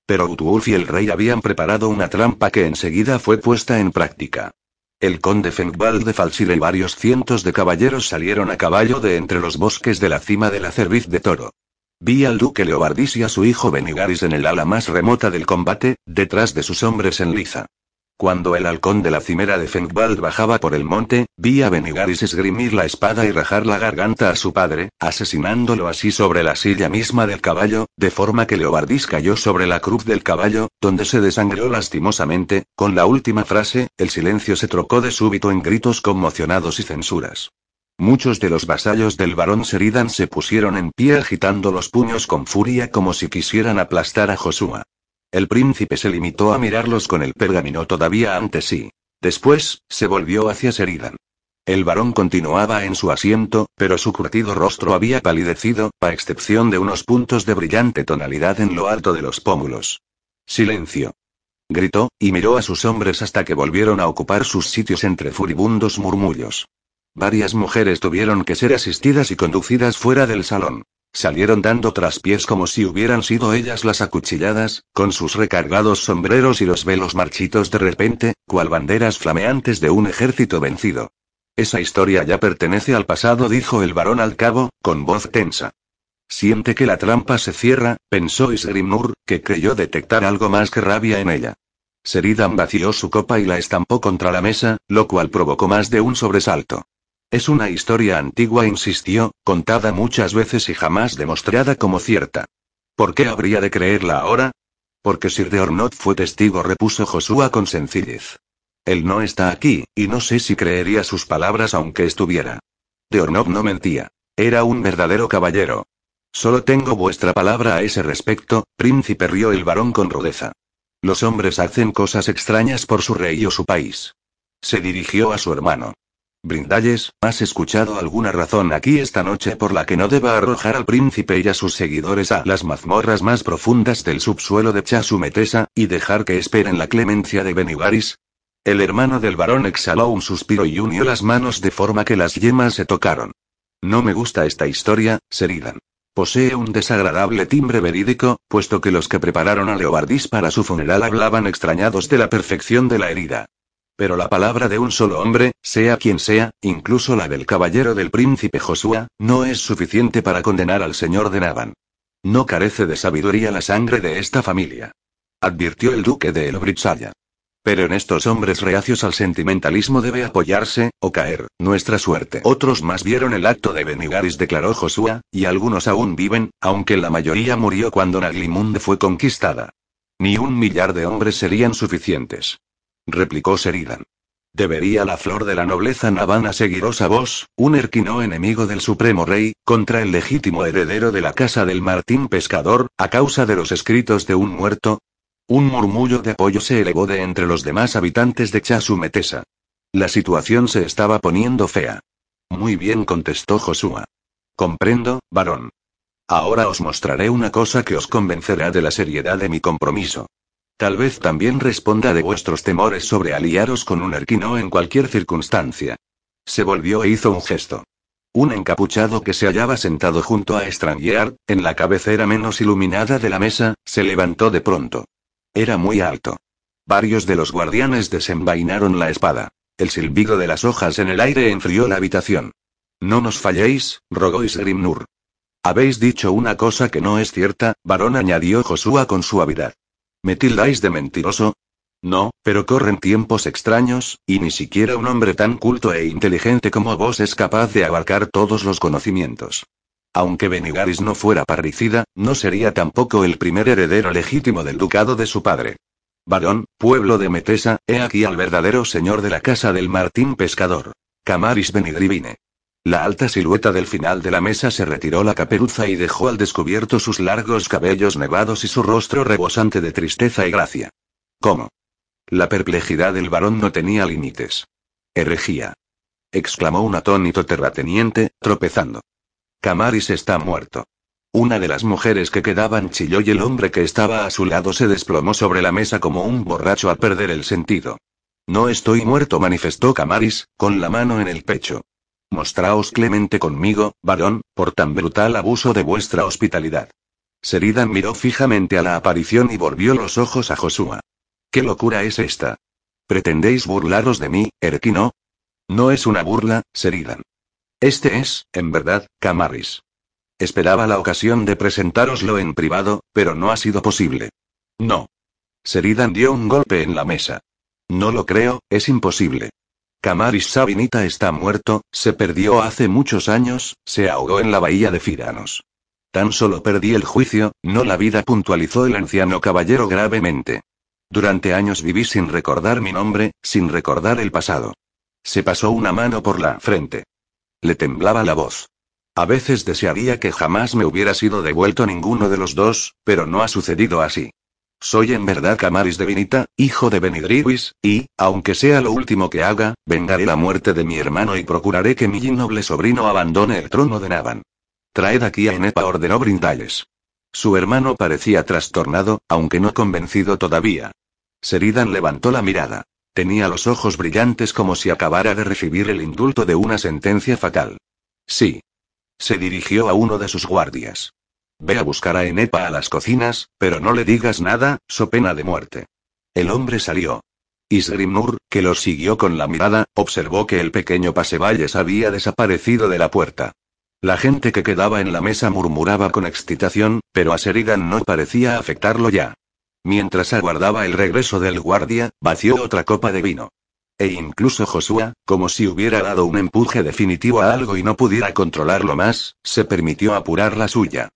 Pero Utulf y el rey habían preparado una trampa que enseguida fue puesta en práctica. El conde Fengbald de Falsile y varios cientos de caballeros salieron a caballo de entre los bosques de la cima de la cerviz de toro. Vi al duque Leobardis y a su hijo Benigaris en el ala más remota del combate, detrás de sus hombres en liza. Cuando el halcón de la cimera de Fengbald bajaba por el monte, vi a Benigaris esgrimir la espada y rajar la garganta a su padre, asesinándolo así sobre la silla misma del caballo, de forma que Leobardis cayó sobre la cruz del caballo, donde se desangró lastimosamente, con la última frase, el silencio se trocó de súbito en gritos conmocionados y censuras. Muchos de los vasallos del barón Seridan se pusieron en pie agitando los puños con furia como si quisieran aplastar a Joshua. El príncipe se limitó a mirarlos con el pergamino todavía ante sí. Después, se volvió hacia Seridan. El varón continuaba en su asiento, pero su curtido rostro había palidecido, a excepción de unos puntos de brillante tonalidad en lo alto de los pómulos. Silencio. Gritó, y miró a sus hombres hasta que volvieron a ocupar sus sitios entre furibundos murmullos. Varias mujeres tuvieron que ser asistidas y conducidas fuera del salón. Salieron dando traspiés como si hubieran sido ellas las acuchilladas, con sus recargados sombreros y los velos marchitos de repente, cual banderas flameantes de un ejército vencido. Esa historia ya pertenece al pasado, dijo el varón al cabo, con voz tensa. Siente que la trampa se cierra, pensó Isgrimnur, que creyó detectar algo más que rabia en ella. Seridan vació su copa y la estampó contra la mesa, lo cual provocó más de un sobresalto. Es una historia antigua, insistió, contada muchas veces y jamás demostrada como cierta. ¿Por qué habría de creerla ahora? Porque Sir de Ornot fue testigo, repuso Joshua con sencillez. Él no está aquí, y no sé si creería sus palabras aunque estuviera. De Ornot no mentía. Era un verdadero caballero. Solo tengo vuestra palabra a ese respecto, príncipe rió el varón con rudeza. Los hombres hacen cosas extrañas por su rey o su país. Se dirigió a su hermano. Brindalles, ¿has escuchado alguna razón aquí esta noche por la que no deba arrojar al príncipe y a sus seguidores a las mazmorras más profundas del subsuelo de Chasumetesa, y dejar que esperen la clemencia de Benigaris? El hermano del varón exhaló un suspiro y unió las manos de forma que las yemas se tocaron. No me gusta esta historia, Seridan. Posee un desagradable timbre verídico, puesto que los que prepararon a Leobardis para su funeral hablaban extrañados de la perfección de la herida. Pero la palabra de un solo hombre, sea quien sea, incluso la del caballero del príncipe Joshua, no es suficiente para condenar al señor de Navan. No carece de sabiduría la sangre de esta familia. Advirtió el duque de Elbritsaya. Pero en estos hombres reacios al sentimentalismo debe apoyarse, o caer, nuestra suerte. Otros más vieron el acto de Benigaris, declaró Joshua, y algunos aún viven, aunque la mayoría murió cuando Naglimunde fue conquistada. Ni un millar de hombres serían suficientes replicó Sheridan. ¿Debería la flor de la nobleza navana seguiros a vos, un erquino enemigo del supremo rey, contra el legítimo heredero de la casa del Martín Pescador, a causa de los escritos de un muerto? Un murmullo de apoyo se elevó de entre los demás habitantes de Chasumetesa. La situación se estaba poniendo fea. Muy bien, contestó Joshua. Comprendo, varón. Ahora os mostraré una cosa que os convencerá de la seriedad de mi compromiso. Tal vez también responda de vuestros temores sobre aliaros con un erquino en cualquier circunstancia. Se volvió e hizo un gesto. Un encapuchado que se hallaba sentado junto a Strangier, en la cabecera menos iluminada de la mesa, se levantó de pronto. Era muy alto. Varios de los guardianes desenvainaron la espada. El silbido de las hojas en el aire enfrió la habitación. No nos falléis, rogó Isgrimnur. Habéis dicho una cosa que no es cierta, varón añadió Joshua con suavidad. ¿Me tildáis de mentiroso? No, pero corren tiempos extraños, y ni siquiera un hombre tan culto e inteligente como vos es capaz de abarcar todos los conocimientos. Aunque Benigaris no fuera parricida, no sería tampoco el primer heredero legítimo del ducado de su padre. Varón, pueblo de Metesa, he aquí al verdadero señor de la casa del Martín Pescador. Camaris Benidrivine. La alta silueta del final de la mesa se retiró la caperuza y dejó al descubierto sus largos cabellos nevados y su rostro rebosante de tristeza y gracia. ¿Cómo? La perplejidad del varón no tenía límites. Herejía. exclamó un atónito terrateniente, tropezando. Camaris está muerto. Una de las mujeres que quedaban chilló y el hombre que estaba a su lado se desplomó sobre la mesa como un borracho al perder el sentido. No estoy muerto, manifestó Camaris, con la mano en el pecho. Mostraos clemente conmigo, varón, por tan brutal abuso de vuestra hospitalidad. Seridan miró fijamente a la aparición y volvió los ojos a Joshua. ¿Qué locura es esta? ¿Pretendéis burlaros de mí, Erquino? No es una burla, Seridan. Este es, en verdad, Camaris. Esperaba la ocasión de presentároslo en privado, pero no ha sido posible. No. Seridan dio un golpe en la mesa. No lo creo, es imposible. Camaris Sabinita está muerto, se perdió hace muchos años, se ahogó en la bahía de Firanos. Tan solo perdí el juicio, no la vida, puntualizó el anciano caballero gravemente. Durante años viví sin recordar mi nombre, sin recordar el pasado. Se pasó una mano por la frente. Le temblaba la voz. A veces desearía que jamás me hubiera sido devuelto ninguno de los dos, pero no ha sucedido así. Soy en verdad Camaris de Vinita, hijo de Benidriwis, y, aunque sea lo último que haga, vengaré la muerte de mi hermano y procuraré que mi innoble sobrino abandone el trono de Navan. Traed aquí a Enepa, ordenó Brindales. Su hermano parecía trastornado, aunque no convencido todavía. Seridan levantó la mirada. Tenía los ojos brillantes como si acabara de recibir el indulto de una sentencia fatal. Sí. Se dirigió a uno de sus guardias. Ve a buscar a Enepa a las cocinas, pero no le digas nada, so pena de muerte. El hombre salió. Isgrimnur, que lo siguió con la mirada, observó que el pequeño pasevalles había desaparecido de la puerta. La gente que quedaba en la mesa murmuraba con excitación, pero a Sheridan no parecía afectarlo ya. Mientras aguardaba el regreso del guardia, vació otra copa de vino. E incluso Joshua, como si hubiera dado un empuje definitivo a algo y no pudiera controlarlo más, se permitió apurar la suya.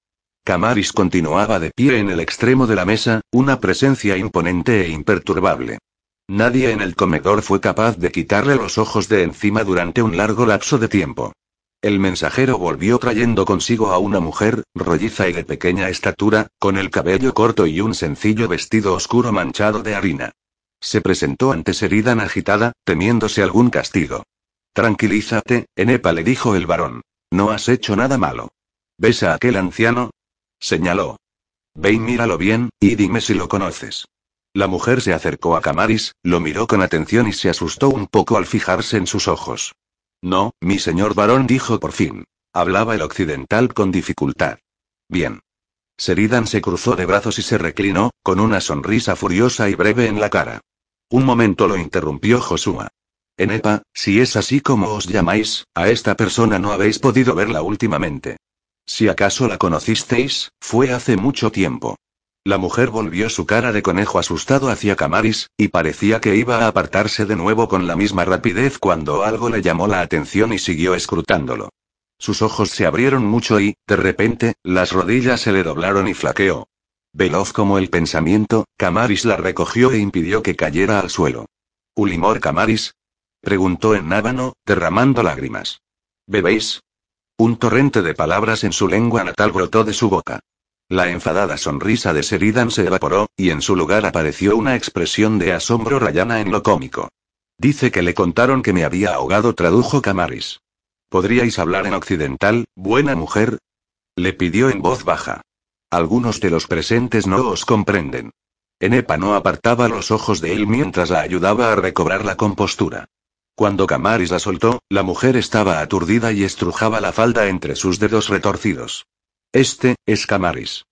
Camaris continuaba de pie en el extremo de la mesa, una presencia imponente e imperturbable. Nadie en el comedor fue capaz de quitarle los ojos de encima durante un largo lapso de tiempo. El mensajero volvió trayendo consigo a una mujer, rolliza y de pequeña estatura, con el cabello corto y un sencillo vestido oscuro manchado de harina. Se presentó ante Seridan agitada, temiéndose algún castigo. Tranquilízate, Enepa le dijo el varón. No has hecho nada malo. ¿Ves a aquel anciano? Señaló. Ve y míralo bien, y dime si lo conoces. La mujer se acercó a Camaris, lo miró con atención y se asustó un poco al fijarse en sus ojos. No, mi señor varón dijo por fin. Hablaba el occidental con dificultad. Bien. Seridan se cruzó de brazos y se reclinó, con una sonrisa furiosa y breve en la cara. Un momento lo interrumpió Joshua. Enepa, si es así como os llamáis, a esta persona no habéis podido verla últimamente. Si acaso la conocisteis, fue hace mucho tiempo. La mujer volvió su cara de conejo asustado hacia Camaris, y parecía que iba a apartarse de nuevo con la misma rapidez cuando algo le llamó la atención y siguió escrutándolo. Sus ojos se abrieron mucho y, de repente, las rodillas se le doblaron y flaqueó. Veloz como el pensamiento, Camaris la recogió e impidió que cayera al suelo. ¿Ulimor Camaris? preguntó en nábano, derramando lágrimas. ¿Bebéis? Un torrente de palabras en su lengua natal brotó de su boca. La enfadada sonrisa de Seridan se evaporó, y en su lugar apareció una expresión de asombro rayana en lo cómico. Dice que le contaron que me había ahogado, tradujo Camaris. ¿Podríais hablar en occidental, buena mujer? Le pidió en voz baja. Algunos de los presentes no os comprenden. Enepa no apartaba los ojos de él mientras la ayudaba a recobrar la compostura. Cuando Camaris la soltó, la mujer estaba aturdida y estrujaba la falda entre sus dedos retorcidos. Este, es Camaris.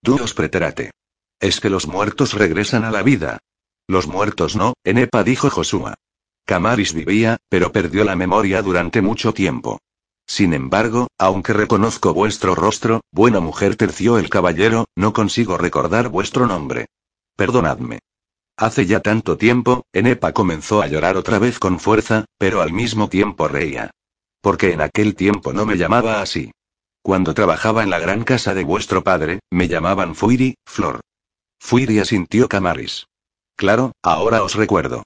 Duos preterate. Es que los muertos regresan a la vida. Los muertos no, Enepa dijo Joshua. Camaris vivía, pero perdió la memoria durante mucho tiempo. Sin embargo, aunque reconozco vuestro rostro, buena mujer terció el caballero, no consigo recordar vuestro nombre. Perdonadme. Hace ya tanto tiempo, Enepa comenzó a llorar otra vez con fuerza, pero al mismo tiempo reía. Porque en aquel tiempo no me llamaba así. Cuando trabajaba en la gran casa de vuestro padre, me llamaban Fuiri, Flor. Fuiri asintió Camaris. Claro, ahora os recuerdo.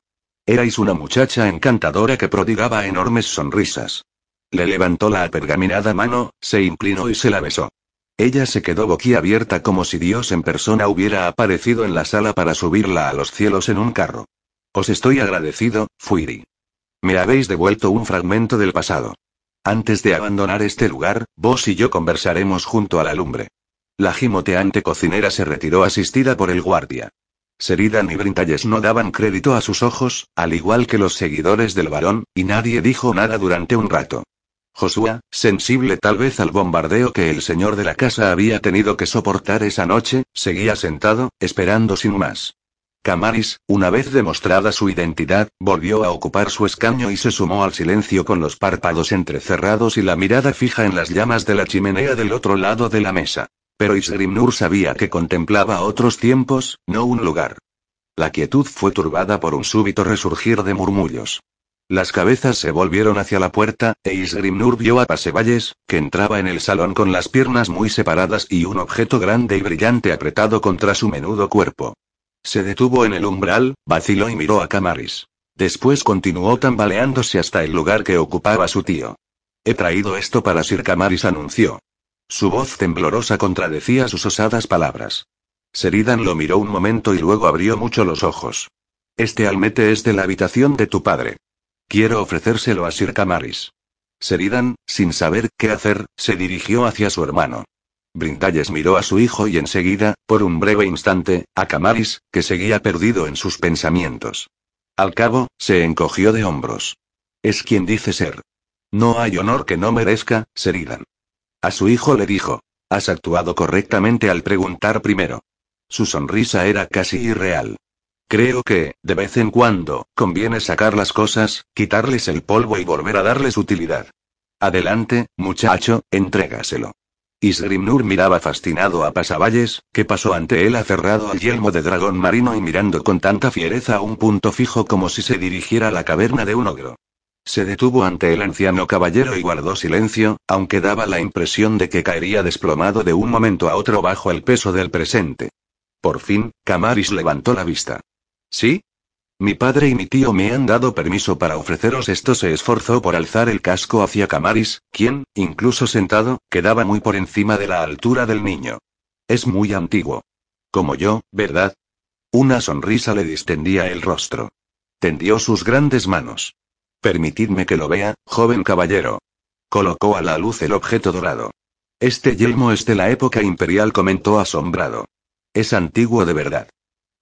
Erais una muchacha encantadora que prodigaba enormes sonrisas. Le levantó la apergaminada mano, se inclinó y se la besó. Ella se quedó boquiabierta como si Dios en persona hubiera aparecido en la sala para subirla a los cielos en un carro. Os estoy agradecido, Fuiri. Me habéis devuelto un fragmento del pasado. Antes de abandonar este lugar, vos y yo conversaremos junto a la lumbre. La gimoteante cocinera se retiró asistida por el guardia. Seridan y Brintalles no daban crédito a sus ojos, al igual que los seguidores del varón, y nadie dijo nada durante un rato. Joshua, sensible tal vez al bombardeo que el señor de la casa había tenido que soportar esa noche, seguía sentado, esperando sin más. Camaris, una vez demostrada su identidad, volvió a ocupar su escaño y se sumó al silencio con los párpados entrecerrados y la mirada fija en las llamas de la chimenea del otro lado de la mesa. Pero Isgrimnur sabía que contemplaba otros tiempos, no un lugar. La quietud fue turbada por un súbito resurgir de murmullos. Las cabezas se volvieron hacia la puerta, e Isgrimnur vio a Pasevalles, que entraba en el salón con las piernas muy separadas y un objeto grande y brillante apretado contra su menudo cuerpo. Se detuvo en el umbral, vaciló y miró a Camaris. Después continuó tambaleándose hasta el lugar que ocupaba su tío. He traído esto para Sir Camaris anunció. Su voz temblorosa contradecía sus osadas palabras. Seridan lo miró un momento y luego abrió mucho los ojos. Este almete es de la habitación de tu padre. Quiero ofrecérselo a Sir Camaris. Seridan, sin saber qué hacer, se dirigió hacia su hermano. Brintalles miró a su hijo y enseguida, por un breve instante, a Camaris, que seguía perdido en sus pensamientos. Al cabo, se encogió de hombros. Es quien dice ser. No hay honor que no merezca, Seridan. A su hijo le dijo. Has actuado correctamente al preguntar primero. Su sonrisa era casi irreal. Creo que, de vez en cuando, conviene sacar las cosas, quitarles el polvo y volver a darles utilidad. Adelante, muchacho, entrégaselo. Isgrimnur miraba fascinado a Pasavalles, que pasó ante él aferrado al yelmo de dragón marino y mirando con tanta fiereza a un punto fijo como si se dirigiera a la caverna de un ogro. Se detuvo ante el anciano caballero y guardó silencio, aunque daba la impresión de que caería desplomado de un momento a otro bajo el peso del presente. Por fin, Camaris levantó la vista. ¿Sí? Mi padre y mi tío me han dado permiso para ofreceros esto. Se esforzó por alzar el casco hacia Camaris, quien, incluso sentado, quedaba muy por encima de la altura del niño. Es muy antiguo. Como yo, ¿verdad? Una sonrisa le distendía el rostro. Tendió sus grandes manos. Permitidme que lo vea, joven caballero. Colocó a la luz el objeto dorado. Este yelmo es de la época imperial, comentó asombrado. Es antiguo de verdad.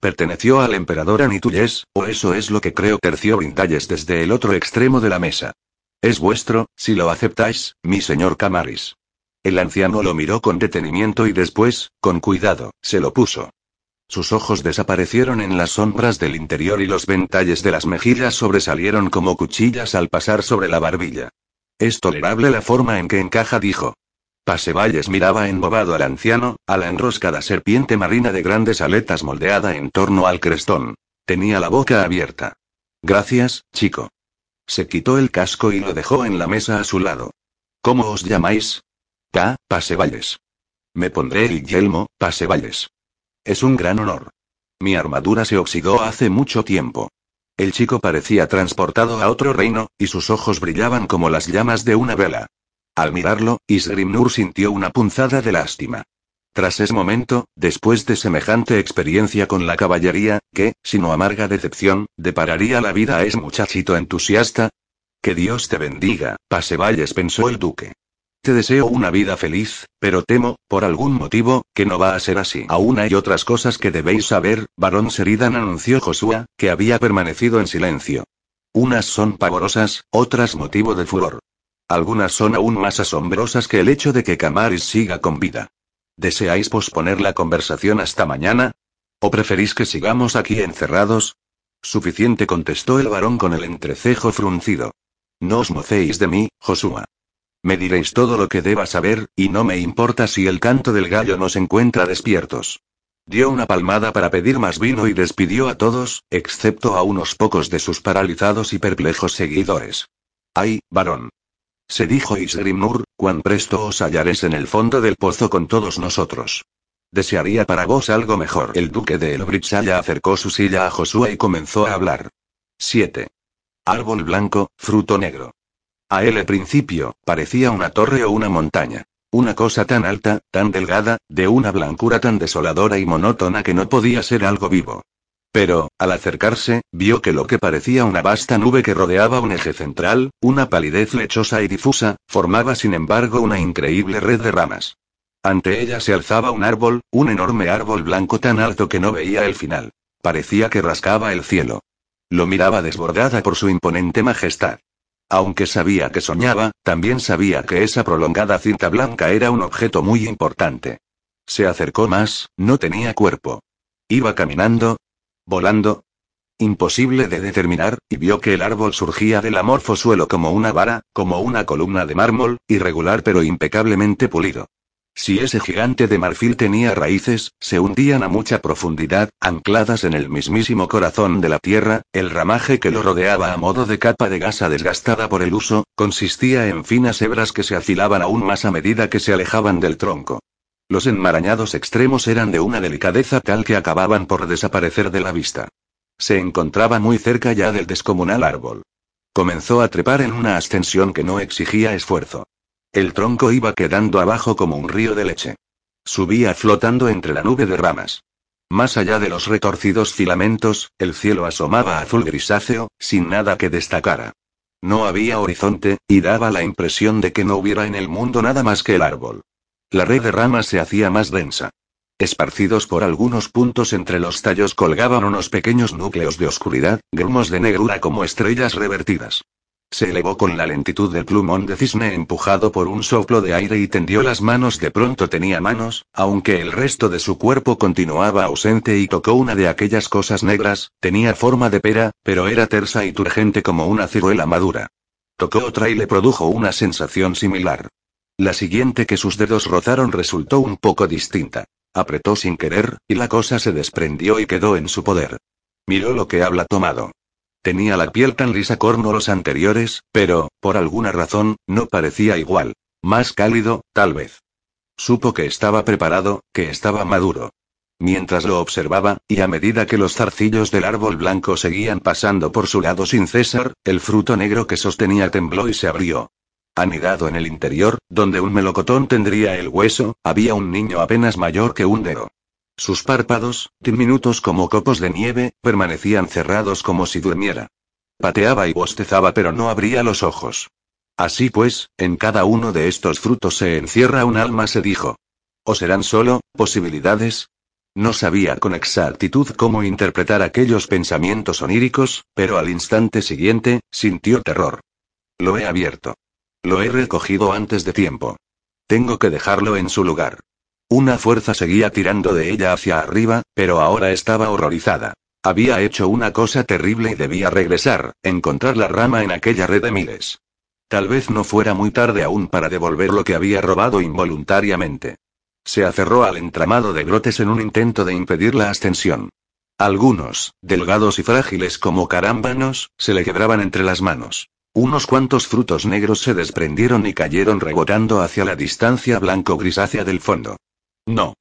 Perteneció al emperador Anituyes, o eso es lo que creo, terció Brintalles desde el otro extremo de la mesa. Es vuestro, si lo aceptáis, mi señor Camaris. El anciano lo miró con detenimiento y después, con cuidado, se lo puso. Sus ojos desaparecieron en las sombras del interior y los ventalles de las mejillas sobresalieron como cuchillas al pasar sobre la barbilla. Es tolerable la forma en que encaja, dijo. Pasevalles miraba embobado al anciano, a la enroscada serpiente marina de grandes aletas moldeada en torno al crestón. Tenía la boca abierta. Gracias, chico. Se quitó el casco y lo dejó en la mesa a su lado. ¿Cómo os llamáis? K. Pasevalles. Me pondré el yelmo, Pasevalles. Es un gran honor. Mi armadura se oxidó hace mucho tiempo. El chico parecía transportado a otro reino, y sus ojos brillaban como las llamas de una vela. Al mirarlo, Isgrimnur sintió una punzada de lástima. Tras ese momento, después de semejante experiencia con la caballería, ¿qué, sino amarga decepción, depararía la vida a ese muchachito entusiasta? Que Dios te bendiga, Pasevalles pensó el duque. Te deseo una vida feliz, pero temo, por algún motivo, que no va a ser así. Aún hay otras cosas que debéis saber, varón Seridan anunció Joshua, que había permanecido en silencio. Unas son pavorosas, otras motivo de furor. Algunas son aún más asombrosas que el hecho de que Camaris siga con vida. ¿Deseáis posponer la conversación hasta mañana? ¿O preferís que sigamos aquí encerrados? Suficiente contestó el varón con el entrecejo fruncido. No os mocéis de mí, Joshua. Me diréis todo lo que deba saber, y no me importa si el canto del gallo nos encuentra despiertos. Dio una palmada para pedir más vino y despidió a todos, excepto a unos pocos de sus paralizados y perplejos seguidores. ¡Ay, varón! Se dijo Isgrimnur, cuán presto os hallaréis en el fondo del pozo con todos nosotros. Desearía para vos algo mejor. El duque de Elbritsaya acercó su silla a Josué y comenzó a hablar. 7. Árbol blanco, fruto negro. A él al principio, parecía una torre o una montaña. Una cosa tan alta, tan delgada, de una blancura tan desoladora y monótona que no podía ser algo vivo. Pero, al acercarse, vio que lo que parecía una vasta nube que rodeaba un eje central, una palidez lechosa y difusa, formaba sin embargo una increíble red de ramas. Ante ella se alzaba un árbol, un enorme árbol blanco tan alto que no veía el final. Parecía que rascaba el cielo. Lo miraba desbordada por su imponente majestad. Aunque sabía que soñaba, también sabía que esa prolongada cinta blanca era un objeto muy importante. Se acercó más, no tenía cuerpo. Iba caminando. Volando. Imposible de determinar, y vio que el árbol surgía del amorfo suelo como una vara, como una columna de mármol, irregular pero impecablemente pulido. Si ese gigante de marfil tenía raíces, se hundían a mucha profundidad, ancladas en el mismísimo corazón de la tierra, el ramaje que lo rodeaba a modo de capa de gasa desgastada por el uso, consistía en finas hebras que se afilaban aún más a medida que se alejaban del tronco. Los enmarañados extremos eran de una delicadeza tal que acababan por desaparecer de la vista. Se encontraba muy cerca ya del descomunal árbol. Comenzó a trepar en una ascensión que no exigía esfuerzo. El tronco iba quedando abajo como un río de leche. Subía flotando entre la nube de ramas. Más allá de los retorcidos filamentos, el cielo asomaba azul grisáceo, sin nada que destacara. No había horizonte, y daba la impresión de que no hubiera en el mundo nada más que el árbol. La red de ramas se hacía más densa. Esparcidos por algunos puntos entre los tallos colgaban unos pequeños núcleos de oscuridad, grumos de negrura como estrellas revertidas. Se elevó con la lentitud del plumón de cisne empujado por un soplo de aire y tendió las manos. De pronto tenía manos, aunque el resto de su cuerpo continuaba ausente y tocó una de aquellas cosas negras, tenía forma de pera, pero era tersa y turgente como una ciruela madura. Tocó otra y le produjo una sensación similar. La siguiente que sus dedos rozaron resultó un poco distinta. Apretó sin querer, y la cosa se desprendió y quedó en su poder. Miró lo que habla tomado. Tenía la piel tan lisa como los anteriores, pero, por alguna razón, no parecía igual. Más cálido, tal vez. Supo que estaba preparado, que estaba maduro. Mientras lo observaba, y a medida que los zarcillos del árbol blanco seguían pasando por su lado sin cesar, el fruto negro que sostenía tembló y se abrió. Anidado en el interior, donde un melocotón tendría el hueso, había un niño apenas mayor que un dedo. Sus párpados, diminutos como copos de nieve, permanecían cerrados como si durmiera. Pateaba y bostezaba pero no abría los ojos. Así pues, en cada uno de estos frutos se encierra un alma, se dijo. ¿O serán solo, posibilidades? No sabía con exactitud cómo interpretar aquellos pensamientos oníricos, pero al instante siguiente, sintió terror. Lo he abierto. Lo he recogido antes de tiempo. Tengo que dejarlo en su lugar. Una fuerza seguía tirando de ella hacia arriba, pero ahora estaba horrorizada. Había hecho una cosa terrible y debía regresar, encontrar la rama en aquella red de miles. Tal vez no fuera muy tarde aún para devolver lo que había robado involuntariamente. Se aferró al entramado de brotes en un intento de impedir la ascensión. Algunos, delgados y frágiles como carámbanos, se le quebraban entre las manos. Unos cuantos frutos negros se desprendieron y cayeron rebotando hacia la distancia blanco-grisácea del fondo. No.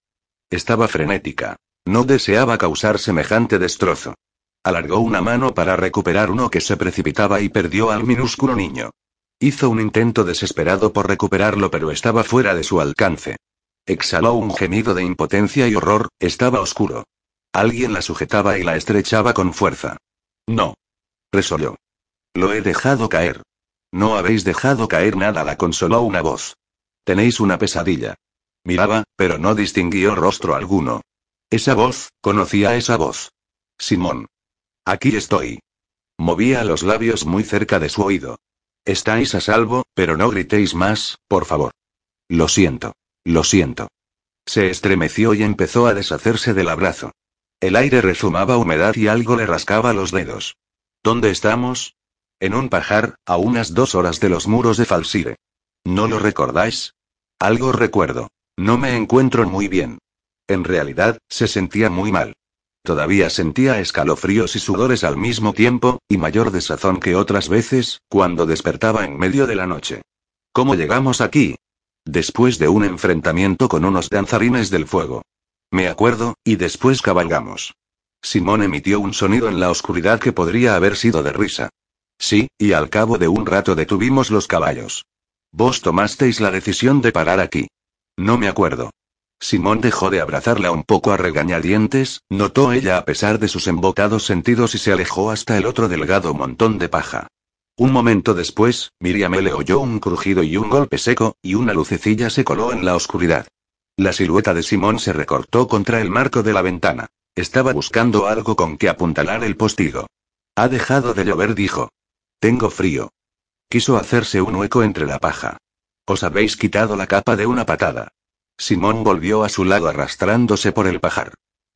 Estaba frenética. No deseaba causar semejante destrozo. Alargó una mano para recuperar uno que se precipitaba y perdió al minúsculo niño. Hizo un intento desesperado por recuperarlo pero estaba fuera de su alcance. Exhaló un gemido de impotencia y horror, estaba oscuro. Alguien la sujetaba y la estrechaba con fuerza. No. Resolvió. Lo he dejado caer. No habéis dejado caer nada, la consoló una voz. Tenéis una pesadilla. Miraba, pero no distinguió rostro alguno. Esa voz, conocía esa voz. Simón. Aquí estoy. Movía los labios muy cerca de su oído. Estáis a salvo, pero no gritéis más, por favor. Lo siento. Lo siento. Se estremeció y empezó a deshacerse del abrazo. El aire rezumaba humedad y algo le rascaba los dedos. ¿Dónde estamos? En un pajar, a unas dos horas de los muros de Falsire. ¿No lo recordáis? Algo recuerdo. No me encuentro muy bien. En realidad, se sentía muy mal. Todavía sentía escalofríos y sudores al mismo tiempo, y mayor desazón que otras veces, cuando despertaba en medio de la noche. ¿Cómo llegamos aquí? Después de un enfrentamiento con unos danzarines del fuego. Me acuerdo, y después cabalgamos. Simón emitió un sonido en la oscuridad que podría haber sido de risa. Sí, y al cabo de un rato detuvimos los caballos. Vos tomasteis la decisión de parar aquí. No me acuerdo. Simón dejó de abrazarla un poco a regañadientes, notó ella a pesar de sus embotados sentidos y se alejó hasta el otro delgado montón de paja. Un momento después, Miriam le oyó un crujido y un golpe seco, y una lucecilla se coló en la oscuridad. La silueta de Simón se recortó contra el marco de la ventana. Estaba buscando algo con que apuntalar el postigo. Ha dejado de llover, dijo. Tengo frío. Quiso hacerse un hueco entre la paja. Os habéis quitado la capa de una patada. Simón volvió a su lado arrastrándose por el pajar.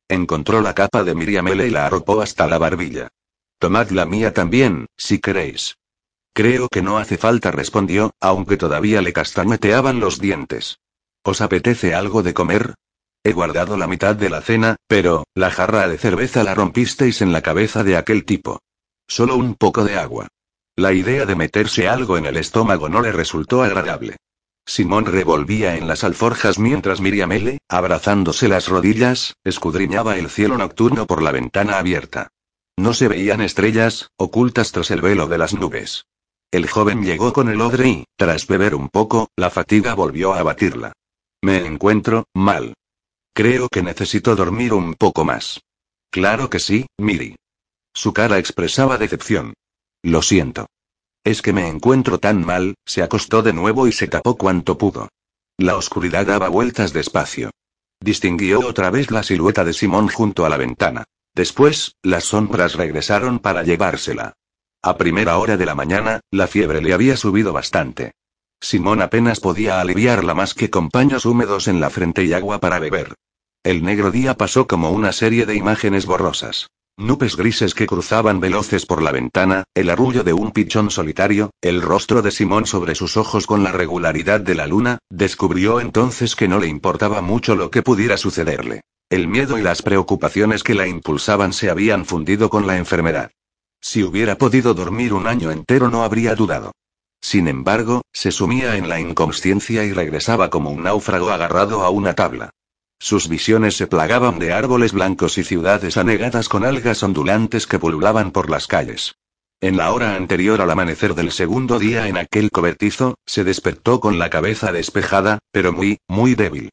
Encontró la capa de Miriam L y la arropó hasta la barbilla. Tomad la mía también, si queréis. Creo que no hace falta, respondió, aunque todavía le castañeteaban los dientes. ¿Os apetece algo de comer? He guardado la mitad de la cena, pero, la jarra de cerveza la rompisteis en la cabeza de aquel tipo. Solo un poco de agua. La idea de meterse algo en el estómago no le resultó agradable. Simón revolvía en las alforjas mientras Miriam L., abrazándose las rodillas, escudriñaba el cielo nocturno por la ventana abierta. No se veían estrellas, ocultas tras el velo de las nubes. El joven llegó con el odre y, tras beber un poco, la fatiga volvió a abatirla. Me encuentro, mal. Creo que necesito dormir un poco más. Claro que sí, Miri. Su cara expresaba decepción. Lo siento. Es que me encuentro tan mal, se acostó de nuevo y se tapó cuanto pudo. La oscuridad daba vueltas despacio. Distinguió otra vez la silueta de Simón junto a la ventana. Después, las sombras regresaron para llevársela. A primera hora de la mañana, la fiebre le había subido bastante. Simón apenas podía aliviarla más que con paños húmedos en la frente y agua para beber. El negro día pasó como una serie de imágenes borrosas. Nubes grises que cruzaban veloces por la ventana, el arrullo de un pichón solitario, el rostro de Simón sobre sus ojos con la regularidad de la luna, descubrió entonces que no le importaba mucho lo que pudiera sucederle. El miedo y las preocupaciones que la impulsaban se habían fundido con la enfermedad. Si hubiera podido dormir un año entero no habría dudado. Sin embargo, se sumía en la inconsciencia y regresaba como un náufrago agarrado a una tabla. Sus visiones se plagaban de árboles blancos y ciudades anegadas con algas ondulantes que pululaban por las calles. En la hora anterior al amanecer del segundo día en aquel cobertizo, se despertó con la cabeza despejada, pero muy, muy débil.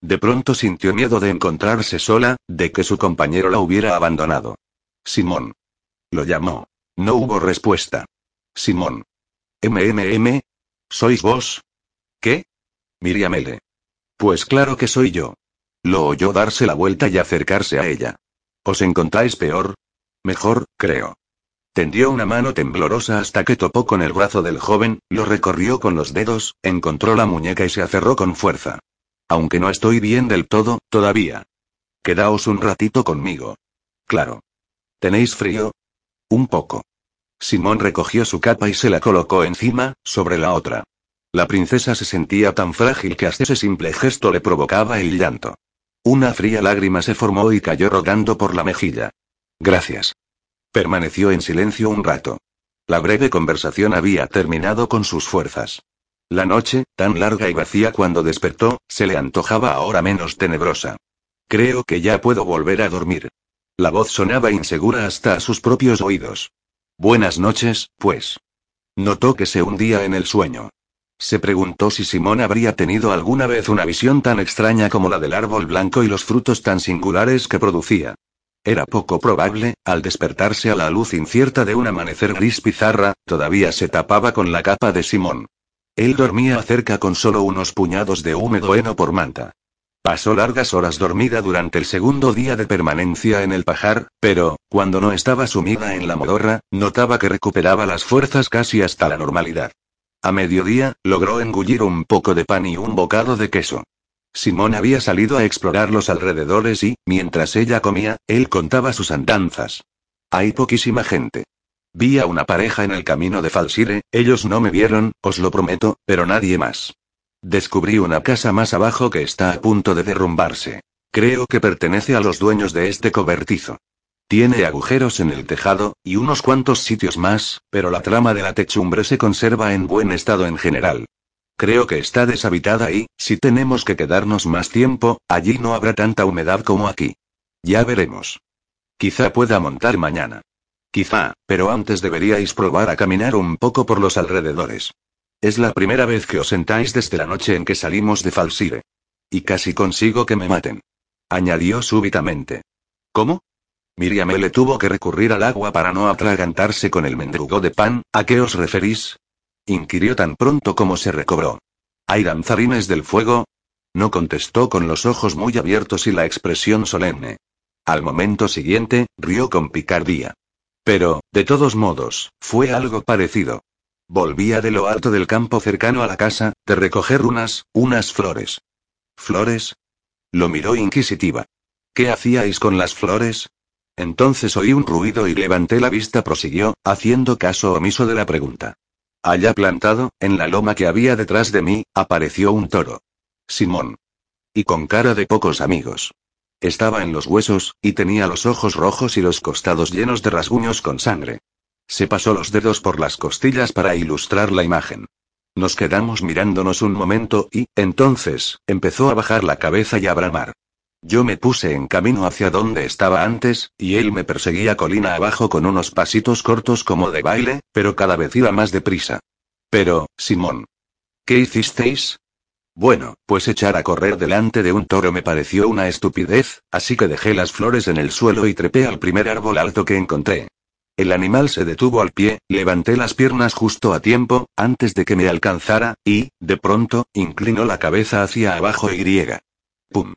De pronto sintió miedo de encontrarse sola, de que su compañero la hubiera abandonado. Simón. Lo llamó. No hubo respuesta. Simón. MMM. ¿Sois vos? ¿Qué? Miriam L. Pues claro que soy yo. Lo oyó darse la vuelta y acercarse a ella. ¿Os encontráis peor? Mejor, creo. Tendió una mano temblorosa hasta que topó con el brazo del joven, lo recorrió con los dedos, encontró la muñeca y se aferró con fuerza. Aunque no estoy bien del todo, todavía. Quedaos un ratito conmigo. Claro. ¿Tenéis frío? Un poco. Simón recogió su capa y se la colocó encima, sobre la otra. La princesa se sentía tan frágil que hasta ese simple gesto le provocaba el llanto. Una fría lágrima se formó y cayó rodando por la mejilla. Gracias. Permaneció en silencio un rato. La breve conversación había terminado con sus fuerzas. La noche, tan larga y vacía cuando despertó, se le antojaba ahora menos tenebrosa. Creo que ya puedo volver a dormir. La voz sonaba insegura hasta a sus propios oídos. Buenas noches, pues. Notó que se hundía en el sueño. Se preguntó si Simón habría tenido alguna vez una visión tan extraña como la del árbol blanco y los frutos tan singulares que producía. Era poco probable, al despertarse a la luz incierta de un amanecer gris pizarra, todavía se tapaba con la capa de Simón. Él dormía cerca con solo unos puñados de húmedo heno por manta. Pasó largas horas dormida durante el segundo día de permanencia en el pajar, pero, cuando no estaba sumida en la modorra, notaba que recuperaba las fuerzas casi hasta la normalidad. A mediodía, logró engullir un poco de pan y un bocado de queso. Simón había salido a explorar los alrededores y, mientras ella comía, él contaba sus andanzas. Hay poquísima gente. Vi a una pareja en el camino de Falsire, ellos no me vieron, os lo prometo, pero nadie más. Descubrí una casa más abajo que está a punto de derrumbarse. Creo que pertenece a los dueños de este cobertizo. Tiene agujeros en el tejado, y unos cuantos sitios más, pero la trama de la techumbre se conserva en buen estado en general. Creo que está deshabitada y, si tenemos que quedarnos más tiempo, allí no habrá tanta humedad como aquí. Ya veremos. Quizá pueda montar mañana. Quizá, pero antes deberíais probar a caminar un poco por los alrededores. Es la primera vez que os sentáis desde la noche en que salimos de Falsire. Y casi consigo que me maten. Añadió súbitamente. ¿Cómo? Miriam le tuvo que recurrir al agua para no atragantarse con el mendrugo de pan, ¿a qué os referís? inquirió tan pronto como se recobró. ¿Hay danzarines del fuego? No contestó con los ojos muy abiertos y la expresión solemne. Al momento siguiente, rió con picardía. Pero, de todos modos, fue algo parecido. Volvía de lo alto del campo cercano a la casa, de recoger unas, unas flores. ¿Flores? Lo miró inquisitiva. ¿Qué hacíais con las flores? Entonces oí un ruido y levanté la vista, prosiguió, haciendo caso omiso de la pregunta. Allá plantado, en la loma que había detrás de mí, apareció un toro. Simón. Y con cara de pocos amigos. Estaba en los huesos, y tenía los ojos rojos y los costados llenos de rasguños con sangre. Se pasó los dedos por las costillas para ilustrar la imagen. Nos quedamos mirándonos un momento y, entonces, empezó a bajar la cabeza y a bramar. Yo me puse en camino hacia donde estaba antes, y él me perseguía colina abajo con unos pasitos cortos como de baile, pero cada vez iba más deprisa. Pero, Simón. ¿Qué hicisteis? Bueno, pues echar a correr delante de un toro me pareció una estupidez, así que dejé las flores en el suelo y trepé al primer árbol alto que encontré. El animal se detuvo al pie, levanté las piernas justo a tiempo, antes de que me alcanzara, y, de pronto, inclinó la cabeza hacia abajo y griega. ¡Pum!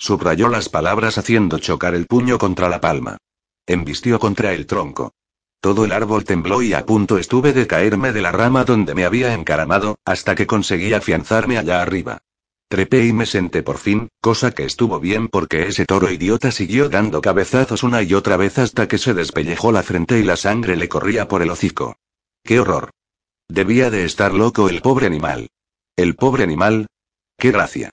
Subrayó las palabras haciendo chocar el puño contra la palma. Embistió contra el tronco. Todo el árbol tembló y a punto estuve de caerme de la rama donde me había encaramado, hasta que conseguí afianzarme allá arriba. Trepé y me senté por fin, cosa que estuvo bien porque ese toro idiota siguió dando cabezazos una y otra vez hasta que se despellejó la frente y la sangre le corría por el hocico. ¡Qué horror! Debía de estar loco el pobre animal. ¿El pobre animal? ¡Qué gracia!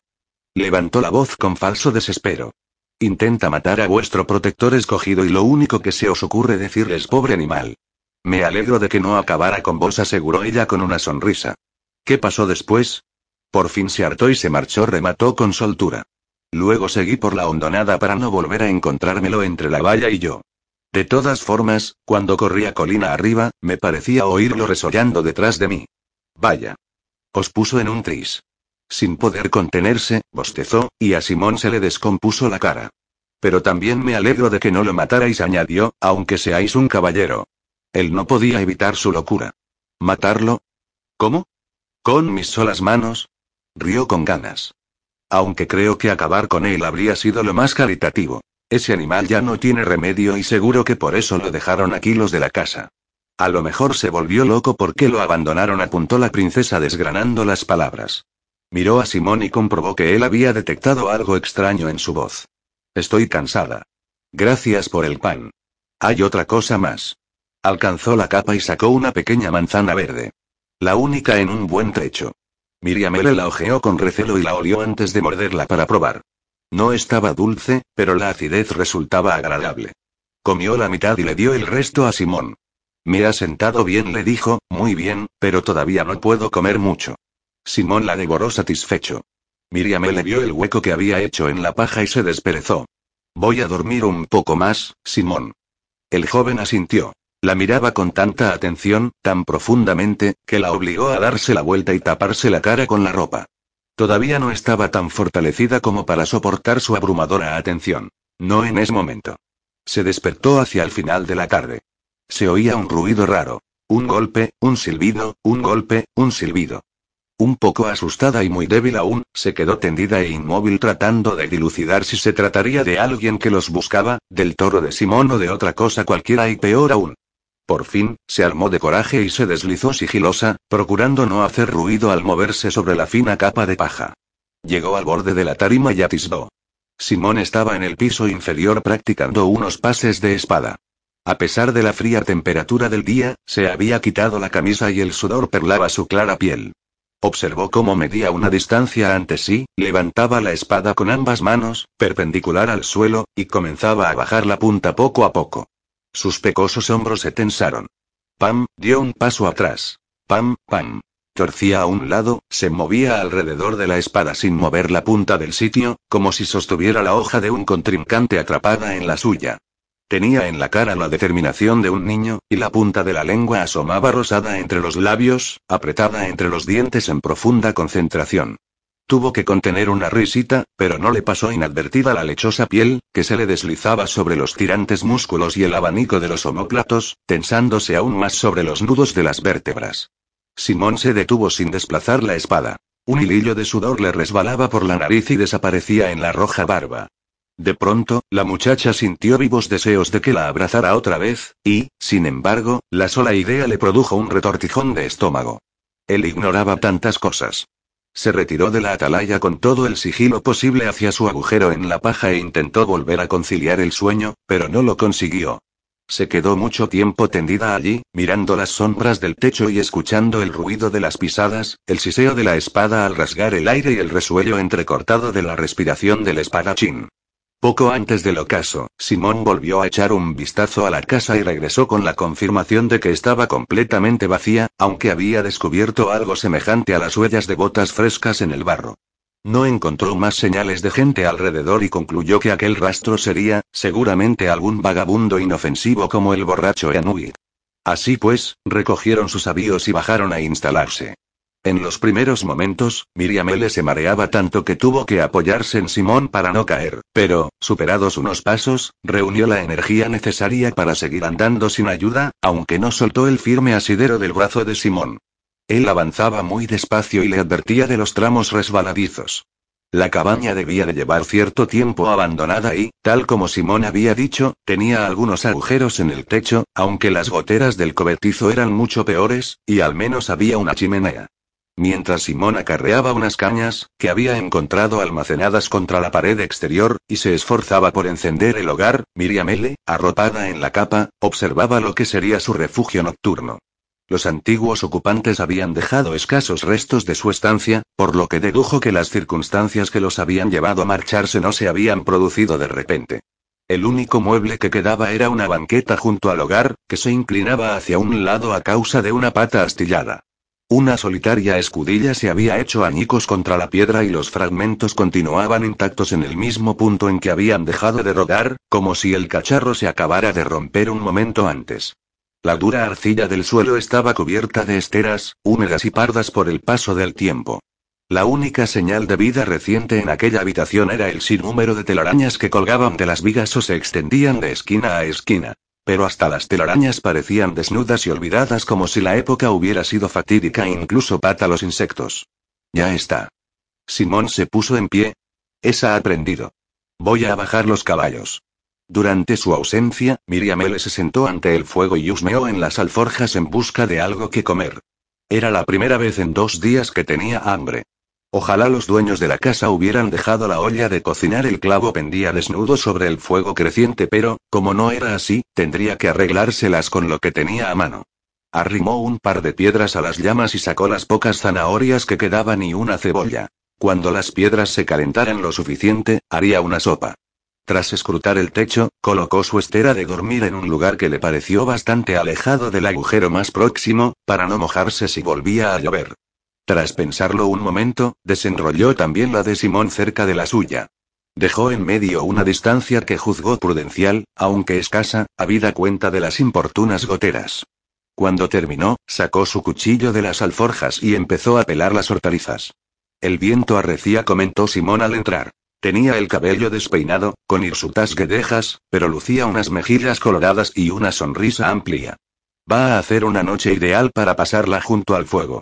Levantó la voz con falso desespero. Intenta matar a vuestro protector escogido y lo único que se os ocurre decirles pobre animal. Me alegro de que no acabara con vos, aseguró ella con una sonrisa. ¿Qué pasó después? Por fin se hartó y se marchó, remató con soltura. Luego seguí por la hondonada para no volver a encontrármelo entre la valla y yo. De todas formas, cuando corría colina arriba, me parecía oírlo resollando detrás de mí. Vaya. Os puso en un tris. Sin poder contenerse, bostezó, y a Simón se le descompuso la cara. Pero también me alegro de que no lo matarais, añadió, aunque seáis un caballero. Él no podía evitar su locura. ¿Matarlo? ¿Cómo? ¿Con mis solas manos? Rió con ganas. Aunque creo que acabar con él habría sido lo más caritativo. Ese animal ya no tiene remedio y seguro que por eso lo dejaron aquí los de la casa. A lo mejor se volvió loco porque lo abandonaron, apuntó la princesa desgranando las palabras. Miró a Simón y comprobó que él había detectado algo extraño en su voz. Estoy cansada. Gracias por el pan. Hay otra cosa más. Alcanzó la capa y sacó una pequeña manzana verde. La única en un buen trecho. Miriam L. la ojeó con recelo y la olió antes de morderla para probar. No estaba dulce, pero la acidez resultaba agradable. Comió la mitad y le dio el resto a Simón. Me ha sentado bien, le dijo, muy bien, pero todavía no puedo comer mucho. Simón la devoró satisfecho. Miriam le vio el hueco que había hecho en la paja y se desperezó. Voy a dormir un poco más, Simón. El joven asintió. La miraba con tanta atención, tan profundamente, que la obligó a darse la vuelta y taparse la cara con la ropa. Todavía no estaba tan fortalecida como para soportar su abrumadora atención. No en ese momento. Se despertó hacia el final de la tarde. Se oía un ruido raro. Un golpe, un silbido, un golpe, un silbido. Un poco asustada y muy débil aún, se quedó tendida e inmóvil tratando de dilucidar si se trataría de alguien que los buscaba, del toro de Simón o de otra cosa cualquiera y peor aún. Por fin, se armó de coraje y se deslizó sigilosa, procurando no hacer ruido al moverse sobre la fina capa de paja. Llegó al borde de la tarima y atisbó. Simón estaba en el piso inferior practicando unos pases de espada. A pesar de la fría temperatura del día, se había quitado la camisa y el sudor perlaba su clara piel. Observó cómo medía una distancia ante sí, levantaba la espada con ambas manos, perpendicular al suelo, y comenzaba a bajar la punta poco a poco. Sus pecosos hombros se tensaron. Pam, dio un paso atrás. Pam, pam. Torcía a un lado, se movía alrededor de la espada sin mover la punta del sitio, como si sostuviera la hoja de un contrincante atrapada en la suya. Tenía en la cara la determinación de un niño, y la punta de la lengua asomaba rosada entre los labios, apretada entre los dientes en profunda concentración. Tuvo que contener una risita, pero no le pasó inadvertida la lechosa piel, que se le deslizaba sobre los tirantes músculos y el abanico de los omóplatos, tensándose aún más sobre los nudos de las vértebras. Simón se detuvo sin desplazar la espada. Un hilillo de sudor le resbalaba por la nariz y desaparecía en la roja barba. De pronto, la muchacha sintió vivos deseos de que la abrazara otra vez, y, sin embargo, la sola idea le produjo un retortijón de estómago. Él ignoraba tantas cosas. Se retiró de la atalaya con todo el sigilo posible hacia su agujero en la paja e intentó volver a conciliar el sueño, pero no lo consiguió. Se quedó mucho tiempo tendida allí, mirando las sombras del techo y escuchando el ruido de las pisadas, el siseo de la espada al rasgar el aire y el resuello entrecortado de la respiración del espadachín. Poco antes del ocaso, Simón volvió a echar un vistazo a la casa y regresó con la confirmación de que estaba completamente vacía, aunque había descubierto algo semejante a las huellas de botas frescas en el barro. No encontró más señales de gente alrededor y concluyó que aquel rastro sería, seguramente algún vagabundo inofensivo como el borracho Enui. Así pues, recogieron sus avíos y bajaron a instalarse. En los primeros momentos, Miriam L. se mareaba tanto que tuvo que apoyarse en Simón para no caer, pero, superados unos pasos, reunió la energía necesaria para seguir andando sin ayuda, aunque no soltó el firme asidero del brazo de Simón. Él avanzaba muy despacio y le advertía de los tramos resbaladizos. La cabaña debía de llevar cierto tiempo abandonada y, tal como Simón había dicho, tenía algunos agujeros en el techo, aunque las goteras del cobertizo eran mucho peores, y al menos había una chimenea. Mientras Simón acarreaba unas cañas, que había encontrado almacenadas contra la pared exterior, y se esforzaba por encender el hogar, Miriam L., arropada en la capa, observaba lo que sería su refugio nocturno. Los antiguos ocupantes habían dejado escasos restos de su estancia, por lo que dedujo que las circunstancias que los habían llevado a marcharse no se habían producido de repente. El único mueble que quedaba era una banqueta junto al hogar, que se inclinaba hacia un lado a causa de una pata astillada. Una solitaria escudilla se había hecho añicos contra la piedra y los fragmentos continuaban intactos en el mismo punto en que habían dejado de rodar, como si el cacharro se acabara de romper un momento antes. La dura arcilla del suelo estaba cubierta de esteras, húmedas y pardas por el paso del tiempo. La única señal de vida reciente en aquella habitación era el sinnúmero de telarañas que colgaban de las vigas o se extendían de esquina a esquina. Pero hasta las telarañas parecían desnudas y olvidadas como si la época hubiera sido fatídica e incluso pata los insectos. Ya está. Simón se puso en pie. Esa ha aprendido. Voy a bajar los caballos. Durante su ausencia, Miriam L. se sentó ante el fuego y husmeó en las alforjas en busca de algo que comer. Era la primera vez en dos días que tenía hambre. Ojalá los dueños de la casa hubieran dejado la olla de cocinar. El clavo pendía desnudo sobre el fuego creciente, pero, como no era así, tendría que arreglárselas con lo que tenía a mano. Arrimó un par de piedras a las llamas y sacó las pocas zanahorias que quedaban y una cebolla. Cuando las piedras se calentaran lo suficiente, haría una sopa. Tras escrutar el techo, colocó su estera de dormir en un lugar que le pareció bastante alejado del agujero más próximo, para no mojarse si volvía a llover. Tras pensarlo un momento, desenrolló también la de Simón cerca de la suya. Dejó en medio una distancia que juzgó prudencial, aunque escasa, habida cuenta de las importunas goteras. Cuando terminó, sacó su cuchillo de las alforjas y empezó a pelar las hortalizas. El viento arrecía, comentó Simón al entrar. Tenía el cabello despeinado, con hirsutas guedejas, pero lucía unas mejillas coloradas y una sonrisa amplia. Va a hacer una noche ideal para pasarla junto al fuego.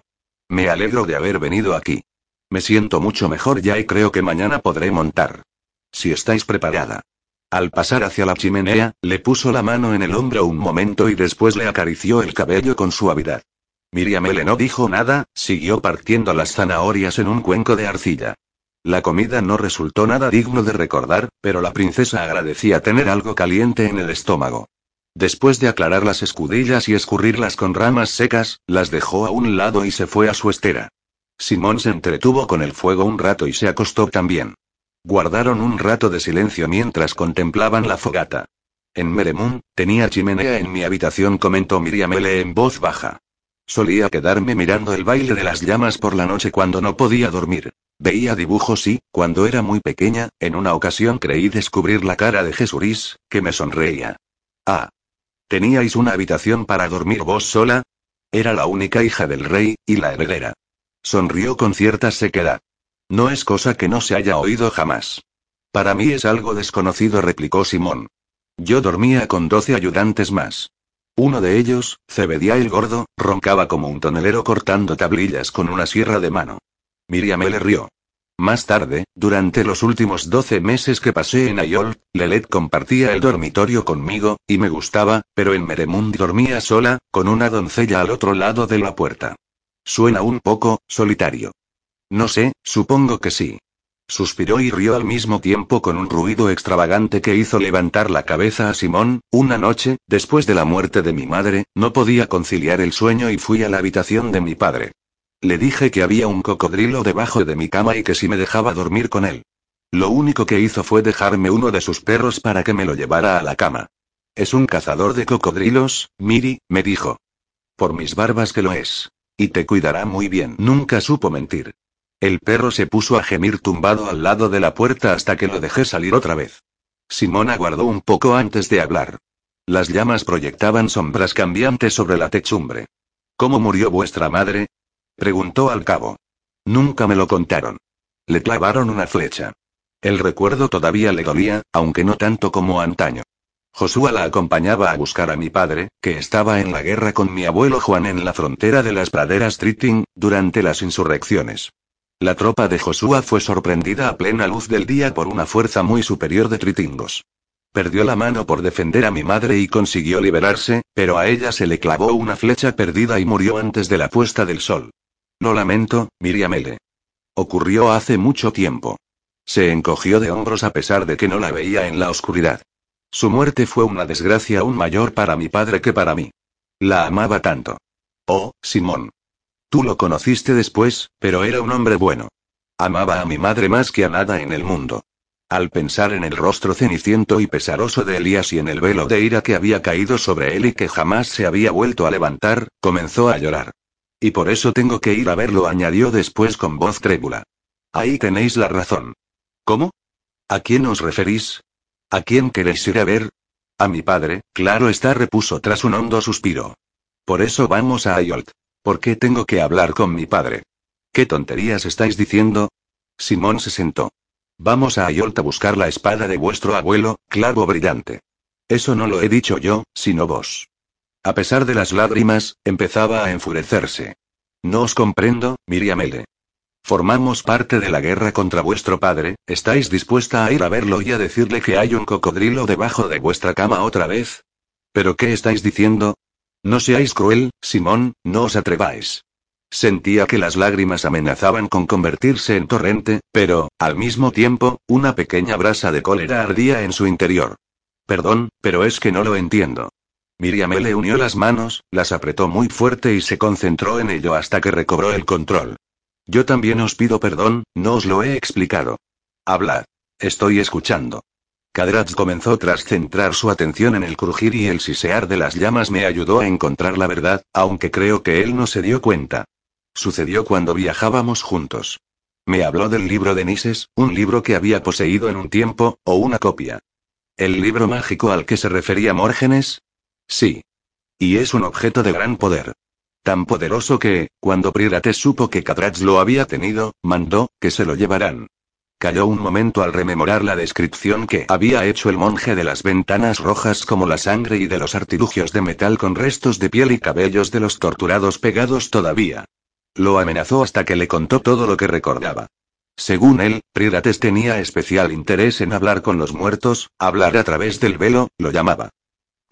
Me alegro de haber venido aquí. Me siento mucho mejor ya y creo que mañana podré montar. Si estáis preparada. Al pasar hacia la chimenea, le puso la mano en el hombro un momento y después le acarició el cabello con suavidad. Miriam no dijo nada, siguió partiendo las zanahorias en un cuenco de arcilla. La comida no resultó nada digno de recordar, pero la princesa agradecía tener algo caliente en el estómago. Después de aclarar las escudillas y escurrirlas con ramas secas, las dejó a un lado y se fue a su estera. Simón se entretuvo con el fuego un rato y se acostó también. Guardaron un rato de silencio mientras contemplaban la fogata. En Meremun, tenía chimenea en mi habitación, comentó Miriam L. en voz baja. Solía quedarme mirando el baile de las llamas por la noche cuando no podía dormir. Veía dibujos y, cuando era muy pequeña, en una ocasión creí descubrir la cara de Jesús, que me sonreía. Ah, ¿Teníais una habitación para dormir vos sola? Era la única hija del rey, y la heredera. Sonrió con cierta sequedad. No es cosa que no se haya oído jamás. Para mí es algo desconocido, replicó Simón. Yo dormía con doce ayudantes más. Uno de ellos, Cebedia el gordo, roncaba como un tonelero cortando tablillas con una sierra de mano. Miriam le rió. Más tarde, durante los últimos 12 meses que pasé en Ayol, Lelet compartía el dormitorio conmigo, y me gustaba, pero en Meremund dormía sola, con una doncella al otro lado de la puerta. Suena un poco, solitario. No sé, supongo que sí. Suspiró y rió al mismo tiempo con un ruido extravagante que hizo levantar la cabeza a Simón. Una noche, después de la muerte de mi madre, no podía conciliar el sueño y fui a la habitación de mi padre. Le dije que había un cocodrilo debajo de mi cama y que si me dejaba dormir con él. Lo único que hizo fue dejarme uno de sus perros para que me lo llevara a la cama. Es un cazador de cocodrilos, Miri, me dijo. Por mis barbas que lo es. Y te cuidará muy bien. Nunca supo mentir. El perro se puso a gemir tumbado al lado de la puerta hasta que lo dejé salir otra vez. Simón aguardó un poco antes de hablar. Las llamas proyectaban sombras cambiantes sobre la techumbre. ¿Cómo murió vuestra madre? Preguntó al cabo. Nunca me lo contaron. Le clavaron una flecha. El recuerdo todavía le dolía, aunque no tanto como antaño. Josué la acompañaba a buscar a mi padre, que estaba en la guerra con mi abuelo Juan en la frontera de las praderas Triting, durante las insurrecciones. La tropa de Josué fue sorprendida a plena luz del día por una fuerza muy superior de tritingos. Perdió la mano por defender a mi madre y consiguió liberarse, pero a ella se le clavó una flecha perdida y murió antes de la puesta del sol. Lo lamento, Miriam L. Ocurrió hace mucho tiempo. Se encogió de hombros a pesar de que no la veía en la oscuridad. Su muerte fue una desgracia aún mayor para mi padre que para mí. La amaba tanto. Oh, Simón. Tú lo conociste después, pero era un hombre bueno. Amaba a mi madre más que a nada en el mundo. Al pensar en el rostro ceniciento y pesaroso de Elías y en el velo de ira que había caído sobre él y que jamás se había vuelto a levantar, comenzó a llorar. Y por eso tengo que ir a verlo, añadió después con voz trébula. Ahí tenéis la razón. ¿Cómo? ¿A quién os referís? ¿A quién queréis ir a ver? A mi padre, claro está, repuso tras un hondo suspiro. Por eso vamos a Ayolt. ¿Por qué tengo que hablar con mi padre? ¿Qué tonterías estáis diciendo? Simón se sentó. Vamos a Ayolt a buscar la espada de vuestro abuelo, clavo brillante. Eso no lo he dicho yo, sino vos. A pesar de las lágrimas, empezaba a enfurecerse. No os comprendo, Miriam L. Formamos parte de la guerra contra vuestro padre, ¿estáis dispuesta a ir a verlo y a decirle que hay un cocodrilo debajo de vuestra cama otra vez? ¿Pero qué estáis diciendo? No seáis cruel, Simón, no os atreváis. Sentía que las lágrimas amenazaban con convertirse en torrente, pero, al mismo tiempo, una pequeña brasa de cólera ardía en su interior. Perdón, pero es que no lo entiendo. Miriam le unió las manos, las apretó muy fuerte y se concentró en ello hasta que recobró el control. Yo también os pido perdón, no os lo he explicado. Hablad. Estoy escuchando. Kadratz comenzó tras centrar su atención en el crujir y el sisear de las llamas me ayudó a encontrar la verdad, aunque creo que él no se dio cuenta. Sucedió cuando viajábamos juntos. Me habló del libro de Nises, un libro que había poseído en un tiempo, o una copia. ¿El libro mágico al que se refería Mórgenes? Sí. Y es un objeto de gran poder. Tan poderoso que, cuando Prirates supo que Kadratz lo había tenido, mandó, que se lo llevaran. Calló un momento al rememorar la descripción que había hecho el monje de las ventanas rojas como la sangre y de los artilugios de metal con restos de piel y cabellos de los torturados pegados todavía. Lo amenazó hasta que le contó todo lo que recordaba. Según él, Prirates tenía especial interés en hablar con los muertos, hablar a través del velo, lo llamaba.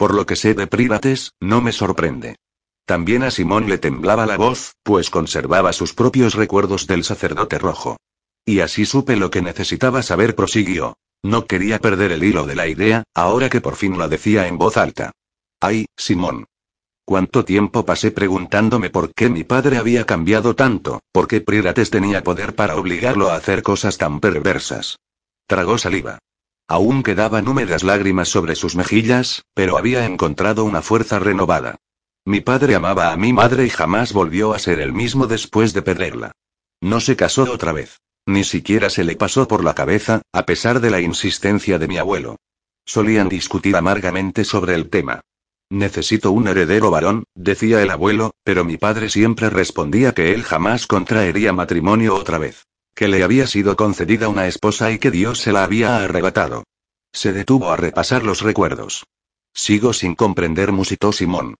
Por lo que sé de Privates, no me sorprende. También a Simón le temblaba la voz, pues conservaba sus propios recuerdos del sacerdote rojo. Y así supe lo que necesitaba saber, prosiguió. No quería perder el hilo de la idea, ahora que por fin la decía en voz alta. Ay, Simón. ¿Cuánto tiempo pasé preguntándome por qué mi padre había cambiado tanto, por qué Prirates tenía poder para obligarlo a hacer cosas tan perversas? Tragó saliva. Aún quedaban húmedas lágrimas sobre sus mejillas, pero había encontrado una fuerza renovada. Mi padre amaba a mi madre y jamás volvió a ser el mismo después de perderla. No se casó otra vez. Ni siquiera se le pasó por la cabeza, a pesar de la insistencia de mi abuelo. Solían discutir amargamente sobre el tema. Necesito un heredero varón, decía el abuelo, pero mi padre siempre respondía que él jamás contraería matrimonio otra vez. Que le había sido concedida una esposa y que Dios se la había arrebatado. Se detuvo a repasar los recuerdos. Sigo sin comprender, musitó Simón.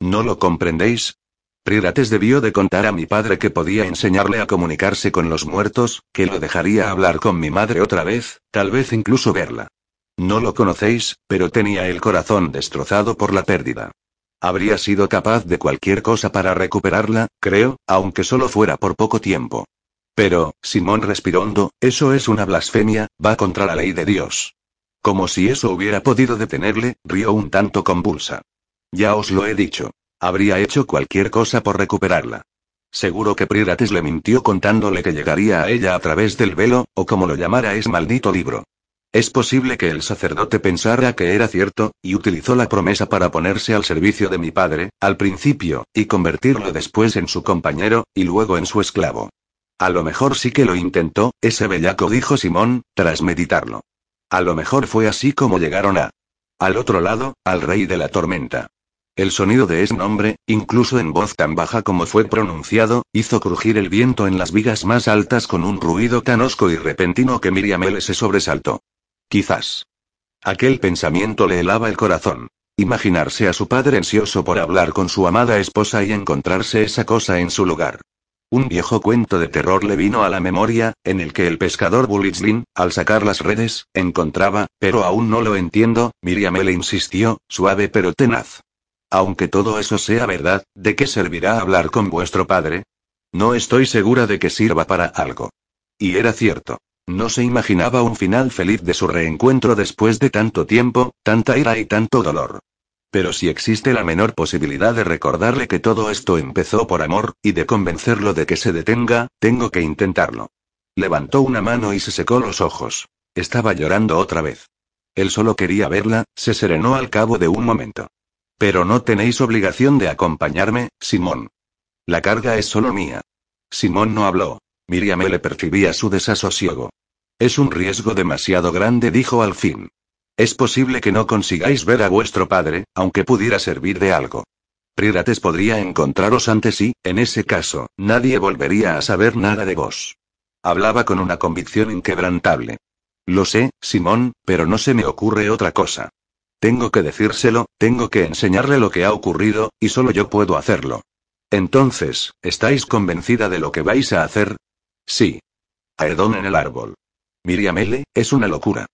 ¿No lo comprendéis? Prirates debió de contar a mi padre que podía enseñarle a comunicarse con los muertos, que lo dejaría hablar con mi madre otra vez, tal vez incluso verla. No lo conocéis, pero tenía el corazón destrozado por la pérdida. Habría sido capaz de cualquier cosa para recuperarla, creo, aunque solo fuera por poco tiempo. Pero, Simón respiró hondo, eso es una blasfemia, va contra la ley de Dios. Como si eso hubiera podido detenerle, rió un tanto convulsa. Ya os lo he dicho. Habría hecho cualquier cosa por recuperarla. Seguro que Prirates le mintió contándole que llegaría a ella a través del velo, o como lo llamara ese maldito libro. Es posible que el sacerdote pensara que era cierto, y utilizó la promesa para ponerse al servicio de mi padre, al principio, y convertirlo después en su compañero, y luego en su esclavo. A lo mejor sí que lo intentó, ese bellaco dijo Simón, tras meditarlo. A lo mejor fue así como llegaron a... Al otro lado, al rey de la tormenta. El sonido de ese nombre, incluso en voz tan baja como fue pronunciado, hizo crujir el viento en las vigas más altas con un ruido tan hosco y repentino que Miriam L. se sobresaltó. Quizás. Aquel pensamiento le helaba el corazón. Imaginarse a su padre ansioso por hablar con su amada esposa y encontrarse esa cosa en su lugar. Un viejo cuento de terror le vino a la memoria, en el que el pescador Bulitzlin, al sacar las redes, encontraba, pero aún no lo entiendo, Miriam L. insistió, suave pero tenaz. Aunque todo eso sea verdad, ¿de qué servirá hablar con vuestro padre? No estoy segura de que sirva para algo. Y era cierto. No se imaginaba un final feliz de su reencuentro después de tanto tiempo, tanta ira y tanto dolor. Pero si existe la menor posibilidad de recordarle que todo esto empezó por amor, y de convencerlo de que se detenga, tengo que intentarlo. Levantó una mano y se secó los ojos. Estaba llorando otra vez. Él solo quería verla, se serenó al cabo de un momento. Pero no tenéis obligación de acompañarme, Simón. La carga es solo mía. Simón no habló. Miriam le percibía su desasosiego. Es un riesgo demasiado grande, dijo al fin. Es posible que no consigáis ver a vuestro padre, aunque pudiera servir de algo. Prirates podría encontraros antes y, en ese caso, nadie volvería a saber nada de vos. Hablaba con una convicción inquebrantable. Lo sé, Simón, pero no se me ocurre otra cosa. Tengo que decírselo, tengo que enseñarle lo que ha ocurrido, y solo yo puedo hacerlo. Entonces, ¿estáis convencida de lo que vais a hacer? Sí. Aedón en el árbol. Miriam L., es una locura.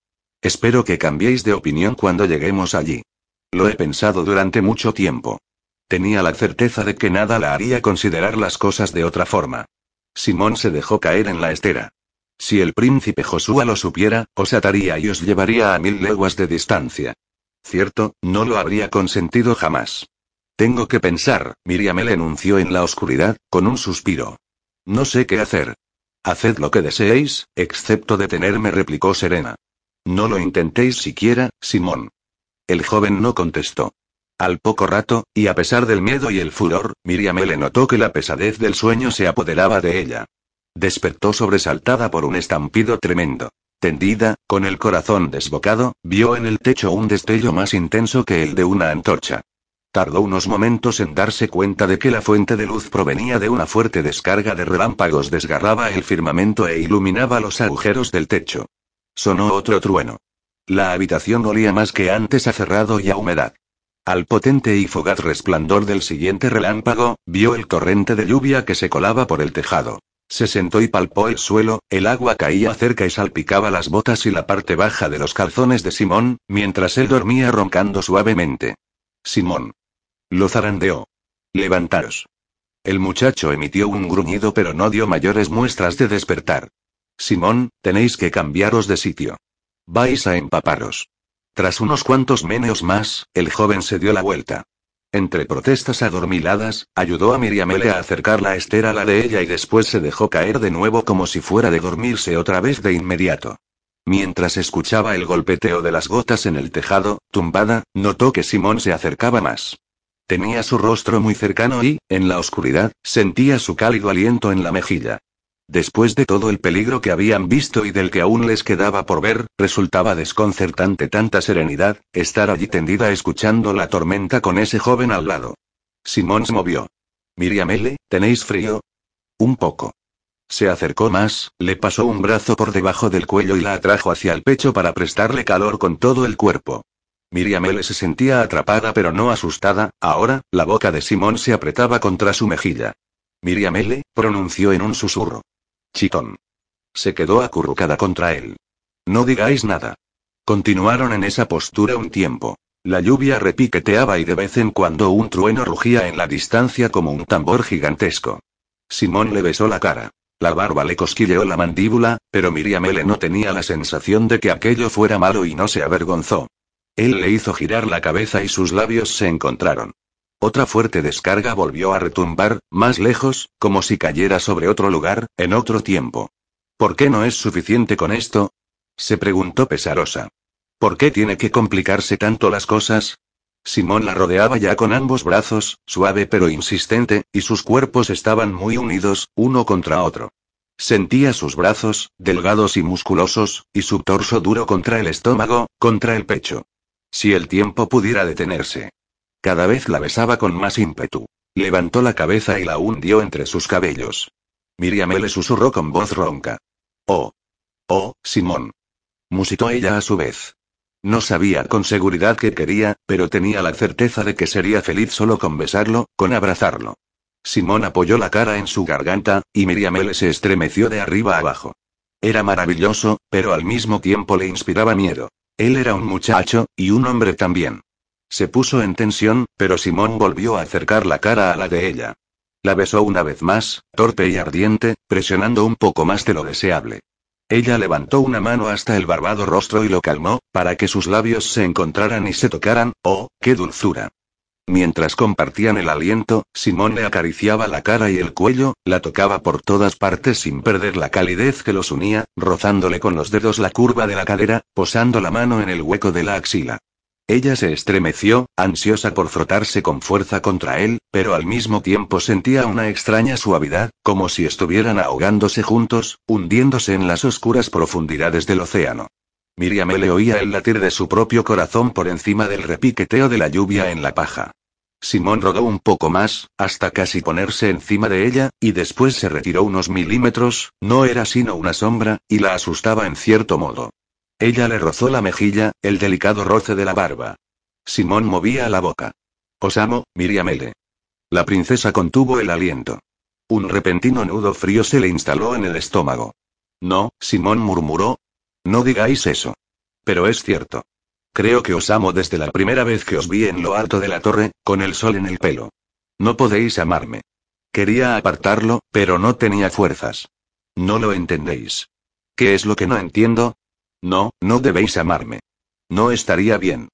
Espero que cambiéis de opinión cuando lleguemos allí. Lo he pensado durante mucho tiempo. Tenía la certeza de que nada la haría considerar las cosas de otra forma. Simón se dejó caer en la estera. Si el príncipe Josué lo supiera, os ataría y os llevaría a mil leguas de distancia. Cierto, no lo habría consentido jamás. Tengo que pensar, Miriam le enunció en la oscuridad, con un suspiro. No sé qué hacer. Haced lo que deseéis, excepto detenerme, replicó Serena. No lo intentéis siquiera, Simón. El joven no contestó. Al poco rato, y a pesar del miedo y el furor, Miriam le notó que la pesadez del sueño se apoderaba de ella. Despertó sobresaltada por un estampido tremendo. Tendida, con el corazón desbocado, vio en el techo un destello más intenso que el de una antorcha. Tardó unos momentos en darse cuenta de que la fuente de luz provenía de una fuerte descarga de relámpagos, desgarraba el firmamento e iluminaba los agujeros del techo. Sonó otro trueno. La habitación olía más que antes a cerrado y a humedad. Al potente y fogaz resplandor del siguiente relámpago, vio el torrente de lluvia que se colaba por el tejado. Se sentó y palpó el suelo, el agua caía cerca y salpicaba las botas y la parte baja de los calzones de Simón, mientras él dormía roncando suavemente. Simón. Lo zarandeó. Levantaros. El muchacho emitió un gruñido pero no dio mayores muestras de despertar. Simón, tenéis que cambiaros de sitio. Vais a empaparos. Tras unos cuantos meneos más, el joven se dio la vuelta. Entre protestas adormiladas, ayudó a Miriamele a acercar la estera a la de ella y después se dejó caer de nuevo como si fuera de dormirse otra vez de inmediato. Mientras escuchaba el golpeteo de las gotas en el tejado, tumbada, notó que Simón se acercaba más. Tenía su rostro muy cercano y, en la oscuridad, sentía su cálido aliento en la mejilla. Después de todo el peligro que habían visto y del que aún les quedaba por ver, resultaba desconcertante tanta serenidad, estar allí tendida escuchando la tormenta con ese joven al lado. Simón se movió. Miriam L., ¿tenéis frío? Un poco. Se acercó más, le pasó un brazo por debajo del cuello y la atrajo hacia el pecho para prestarle calor con todo el cuerpo. Miriam L. se sentía atrapada pero no asustada, ahora, la boca de Simón se apretaba contra su mejilla. Miriam L. pronunció en un susurro. Chitón. Se quedó acurrucada contra él. No digáis nada. Continuaron en esa postura un tiempo. La lluvia repiqueteaba y de vez en cuando un trueno rugía en la distancia como un tambor gigantesco. Simón le besó la cara. La barba le cosquilleó la mandíbula, pero Miriam L. no tenía la sensación de que aquello fuera malo y no se avergonzó. Él le hizo girar la cabeza y sus labios se encontraron. Otra fuerte descarga volvió a retumbar, más lejos, como si cayera sobre otro lugar, en otro tiempo. ¿Por qué no es suficiente con esto? se preguntó pesarosa. ¿Por qué tiene que complicarse tanto las cosas? Simón la rodeaba ya con ambos brazos, suave pero insistente, y sus cuerpos estaban muy unidos, uno contra otro. Sentía sus brazos, delgados y musculosos, y su torso duro contra el estómago, contra el pecho. Si el tiempo pudiera detenerse. Cada vez la besaba con más ímpetu. Levantó la cabeza y la hundió entre sus cabellos. Miriam le susurró con voz ronca. Oh. Oh, Simón. Musitó ella a su vez. No sabía con seguridad qué quería, pero tenía la certeza de que sería feliz solo con besarlo, con abrazarlo. Simón apoyó la cara en su garganta, y Miriam L. se estremeció de arriba abajo. Era maravilloso, pero al mismo tiempo le inspiraba miedo. Él era un muchacho, y un hombre también. Se puso en tensión, pero Simón volvió a acercar la cara a la de ella. La besó una vez más, torpe y ardiente, presionando un poco más de lo deseable. Ella levantó una mano hasta el barbado rostro y lo calmó, para que sus labios se encontraran y se tocaran, oh, qué dulzura. Mientras compartían el aliento, Simón le acariciaba la cara y el cuello, la tocaba por todas partes sin perder la calidez que los unía, rozándole con los dedos la curva de la cadera, posando la mano en el hueco de la axila. Ella se estremeció, ansiosa por frotarse con fuerza contra él, pero al mismo tiempo sentía una extraña suavidad, como si estuvieran ahogándose juntos, hundiéndose en las oscuras profundidades del océano. Miriam le oía el latir de su propio corazón por encima del repiqueteo de la lluvia en la paja. Simón rodó un poco más, hasta casi ponerse encima de ella, y después se retiró unos milímetros, no era sino una sombra, y la asustaba en cierto modo. Ella le rozó la mejilla, el delicado roce de la barba. Simón movía la boca. Os amo, Miriamele. La princesa contuvo el aliento. Un repentino nudo frío se le instaló en el estómago. No, Simón murmuró, no digáis eso. Pero es cierto. Creo que os amo desde la primera vez que os vi en lo alto de la torre, con el sol en el pelo. No podéis amarme. Quería apartarlo, pero no tenía fuerzas. No lo entendéis. ¿Qué es lo que no entiendo? No, no debéis amarme. No estaría bien.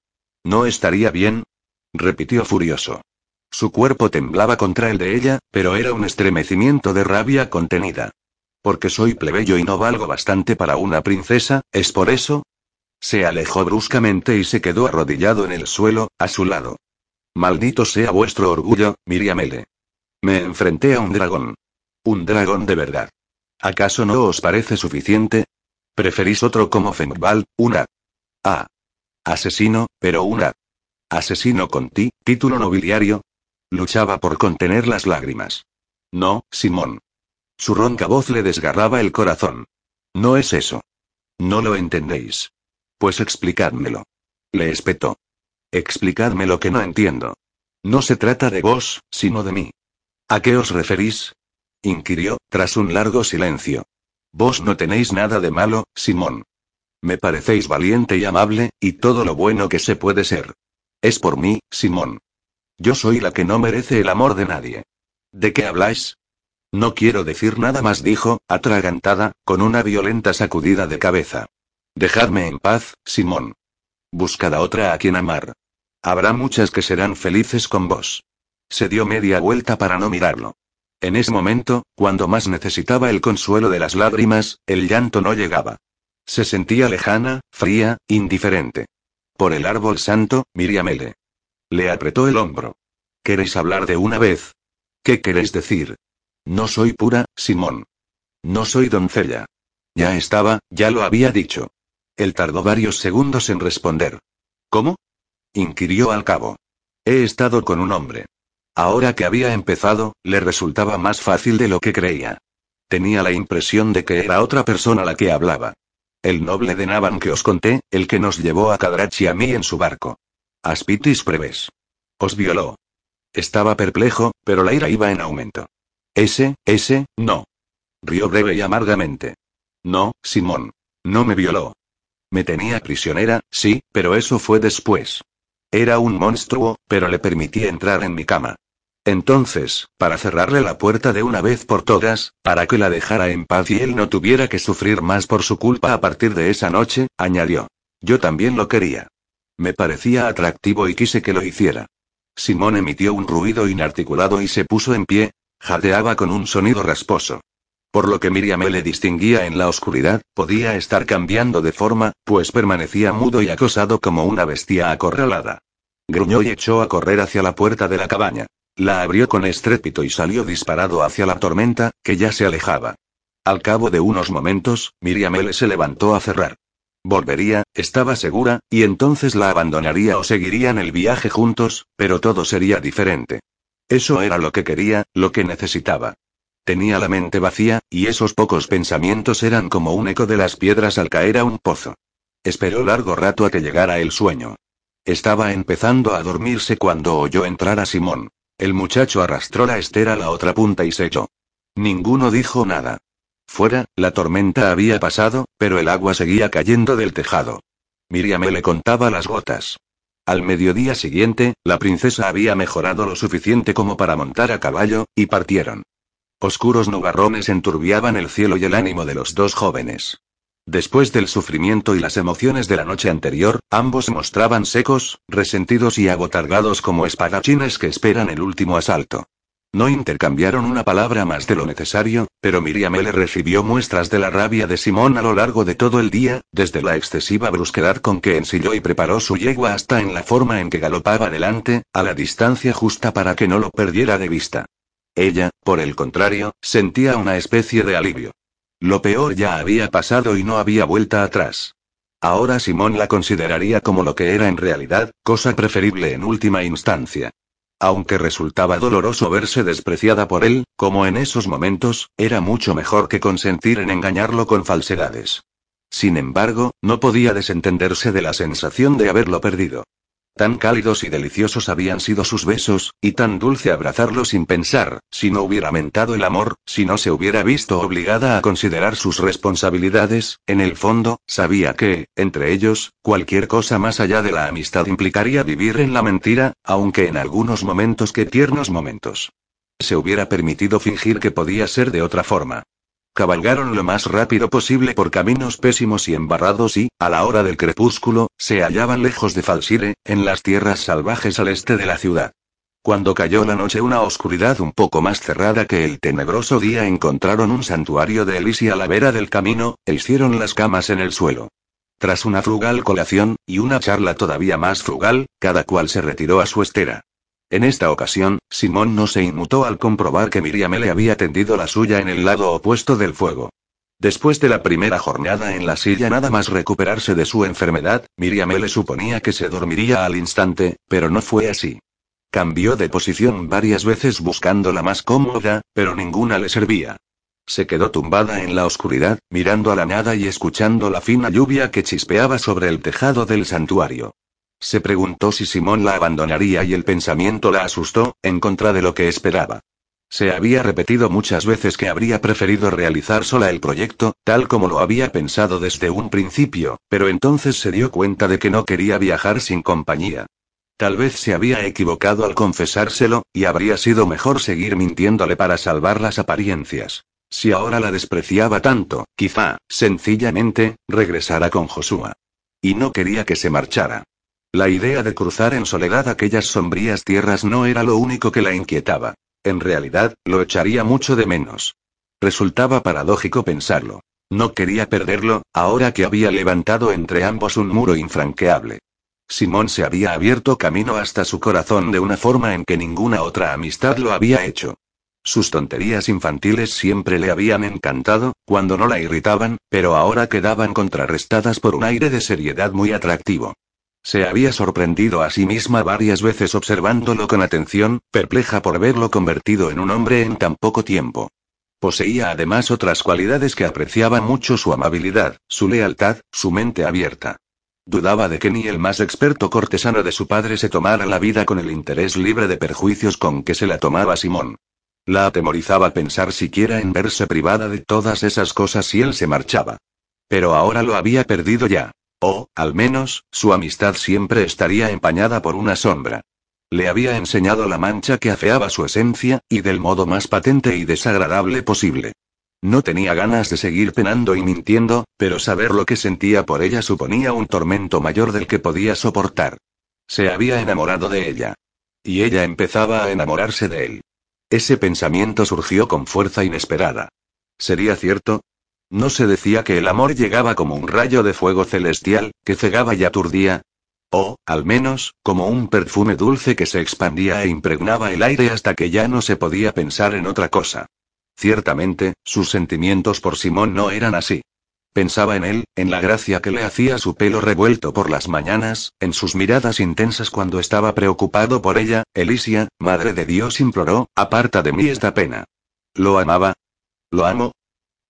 ¿No estaría bien? repitió furioso. Su cuerpo temblaba contra el de ella, pero era un estremecimiento de rabia contenida. Porque soy plebeyo y no valgo bastante para una princesa, ¿es por eso? Se alejó bruscamente y se quedó arrodillado en el suelo, a su lado. Maldito sea vuestro orgullo, Miriamele. Me enfrenté a un dragón. Un dragón de verdad. ¿Acaso no os parece suficiente? ¿Preferís otro como Fengbal, una? Ah. Asesino, pero una. Asesino con ti, título nobiliario. Luchaba por contener las lágrimas. No, Simón. Su ronca voz le desgarraba el corazón. No es eso. No lo entendéis. Pues explicádmelo. Le espetó. Explicadme lo que no entiendo. No se trata de vos, sino de mí. ¿A qué os referís? inquirió, tras un largo silencio. Vos no tenéis nada de malo, Simón. Me parecéis valiente y amable, y todo lo bueno que se puede ser. Es por mí, Simón. Yo soy la que no merece el amor de nadie. ¿De qué habláis? No quiero decir nada más, dijo, atragantada, con una violenta sacudida de cabeza. Dejadme en paz, Simón. Buscad a otra a quien amar. Habrá muchas que serán felices con vos. Se dio media vuelta para no mirarlo. En ese momento, cuando más necesitaba el consuelo de las lágrimas, el llanto no llegaba. Se sentía lejana, fría, indiferente. Por el árbol santo, Miriamele. Le apretó el hombro. ¿Queréis hablar de una vez? ¿Qué queréis decir? No soy pura, Simón. No soy doncella. Ya estaba, ya lo había dicho. Él tardó varios segundos en responder. ¿Cómo? inquirió al cabo. He estado con un hombre. Ahora que había empezado, le resultaba más fácil de lo que creía. Tenía la impresión de que era otra persona la que hablaba. El noble de Navan que os conté, el que nos llevó a Cadrach y a mí en su barco. Aspitis Preves. Os violó. Estaba perplejo, pero la ira iba en aumento. Ese, ese, no. Rió breve y amargamente. No, Simón. No me violó. Me tenía prisionera, sí, pero eso fue después. Era un monstruo, pero le permití entrar en mi cama. Entonces, para cerrarle la puerta de una vez por todas, para que la dejara en paz y él no tuviera que sufrir más por su culpa a partir de esa noche, añadió. Yo también lo quería. Me parecía atractivo y quise que lo hiciera. Simón emitió un ruido inarticulado y se puso en pie, Jadeaba con un sonido rasposo. Por lo que Miriam le distinguía en la oscuridad, podía estar cambiando de forma, pues permanecía mudo y acosado como una bestia acorralada. Gruñó y echó a correr hacia la puerta de la cabaña. La abrió con estrépito y salió disparado hacia la tormenta, que ya se alejaba. Al cabo de unos momentos, Miriam se levantó a cerrar. Volvería, estaba segura, y entonces la abandonaría o seguirían el viaje juntos, pero todo sería diferente. Eso era lo que quería, lo que necesitaba. Tenía la mente vacía, y esos pocos pensamientos eran como un eco de las piedras al caer a un pozo. Esperó largo rato a que llegara el sueño. Estaba empezando a dormirse cuando oyó entrar a Simón. El muchacho arrastró la estera a la otra punta y se echó. Ninguno dijo nada. Fuera, la tormenta había pasado, pero el agua seguía cayendo del tejado. Miriam le contaba las gotas. Al mediodía siguiente, la princesa había mejorado lo suficiente como para montar a caballo, y partieron. Oscuros nubarrones enturbiaban el cielo y el ánimo de los dos jóvenes. Después del sufrimiento y las emociones de la noche anterior, ambos se mostraban secos, resentidos y agotargados como espadachines que esperan el último asalto. No intercambiaron una palabra más de lo necesario, pero Miriam le recibió muestras de la rabia de Simón a lo largo de todo el día, desde la excesiva brusquedad con que ensilló y preparó su yegua hasta en la forma en que galopaba delante, a la distancia justa para que no lo perdiera de vista. Ella, por el contrario, sentía una especie de alivio. Lo peor ya había pasado y no había vuelta atrás. Ahora Simón la consideraría como lo que era en realidad, cosa preferible en última instancia. Aunque resultaba doloroso verse despreciada por él, como en esos momentos, era mucho mejor que consentir en engañarlo con falsedades. Sin embargo, no podía desentenderse de la sensación de haberlo perdido. Tan cálidos y deliciosos habían sido sus besos, y tan dulce abrazarlo sin pensar, si no hubiera mentado el amor, si no se hubiera visto obligada a considerar sus responsabilidades, en el fondo, sabía que, entre ellos, cualquier cosa más allá de la amistad implicaría vivir en la mentira, aunque en algunos momentos que tiernos momentos. Se hubiera permitido fingir que podía ser de otra forma. Cabalgaron lo más rápido posible por caminos pésimos y embarrados y, a la hora del crepúsculo, se hallaban lejos de Falsire, en las tierras salvajes al este de la ciudad. Cuando cayó la noche una oscuridad un poco más cerrada que el tenebroso día encontraron un santuario de Elisia a la vera del camino, e hicieron las camas en el suelo. Tras una frugal colación, y una charla todavía más frugal, cada cual se retiró a su estera. En esta ocasión, Simón no se inmutó al comprobar que Miriam le había tendido la suya en el lado opuesto del fuego. Después de la primera jornada en la silla nada más recuperarse de su enfermedad, Miriam le suponía que se dormiría al instante, pero no fue así. Cambió de posición varias veces buscando la más cómoda, pero ninguna le servía. Se quedó tumbada en la oscuridad, mirando a la nada y escuchando la fina lluvia que chispeaba sobre el tejado del santuario. Se preguntó si Simón la abandonaría y el pensamiento la asustó, en contra de lo que esperaba. Se había repetido muchas veces que habría preferido realizar sola el proyecto, tal como lo había pensado desde un principio, pero entonces se dio cuenta de que no quería viajar sin compañía. Tal vez se había equivocado al confesárselo, y habría sido mejor seguir mintiéndole para salvar las apariencias. Si ahora la despreciaba tanto, quizá, sencillamente, regresara con Josúa. Y no quería que se marchara. La idea de cruzar en soledad aquellas sombrías tierras no era lo único que la inquietaba. En realidad, lo echaría mucho de menos. Resultaba paradójico pensarlo. No quería perderlo, ahora que había levantado entre ambos un muro infranqueable. Simón se había abierto camino hasta su corazón de una forma en que ninguna otra amistad lo había hecho. Sus tonterías infantiles siempre le habían encantado, cuando no la irritaban, pero ahora quedaban contrarrestadas por un aire de seriedad muy atractivo. Se había sorprendido a sí misma varias veces observándolo con atención, perpleja por verlo convertido en un hombre en tan poco tiempo. Poseía además otras cualidades que apreciaban mucho su amabilidad, su lealtad, su mente abierta. Dudaba de que ni el más experto cortesano de su padre se tomara la vida con el interés libre de perjuicios con que se la tomaba Simón. La atemorizaba pensar siquiera en verse privada de todas esas cosas si él se marchaba. Pero ahora lo había perdido ya. O, al menos, su amistad siempre estaría empañada por una sombra. Le había enseñado la mancha que afeaba su esencia, y del modo más patente y desagradable posible. No tenía ganas de seguir penando y mintiendo, pero saber lo que sentía por ella suponía un tormento mayor del que podía soportar. Se había enamorado de ella. Y ella empezaba a enamorarse de él. Ese pensamiento surgió con fuerza inesperada. ¿Sería cierto? ¿No se decía que el amor llegaba como un rayo de fuego celestial, que cegaba y aturdía? O, al menos, como un perfume dulce que se expandía e impregnaba el aire hasta que ya no se podía pensar en otra cosa. Ciertamente, sus sentimientos por Simón no eran así. Pensaba en él, en la gracia que le hacía su pelo revuelto por las mañanas, en sus miradas intensas cuando estaba preocupado por ella, Elisia, Madre de Dios imploró, aparta de mí esta pena. ¿Lo amaba? ¿Lo amo?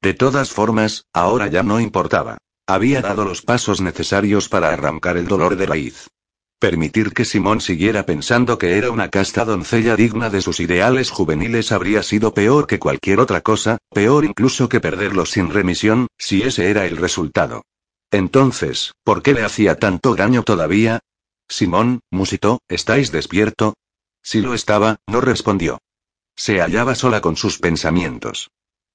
De todas formas, ahora ya no importaba. Había dado los pasos necesarios para arrancar el dolor de raíz. Permitir que Simón siguiera pensando que era una casta doncella digna de sus ideales juveniles habría sido peor que cualquier otra cosa, peor incluso que perderlo sin remisión, si ese era el resultado. Entonces, ¿por qué le hacía tanto daño todavía? Simón, musitó, ¿estáis despierto? Si lo estaba, no respondió. Se hallaba sola con sus pensamientos.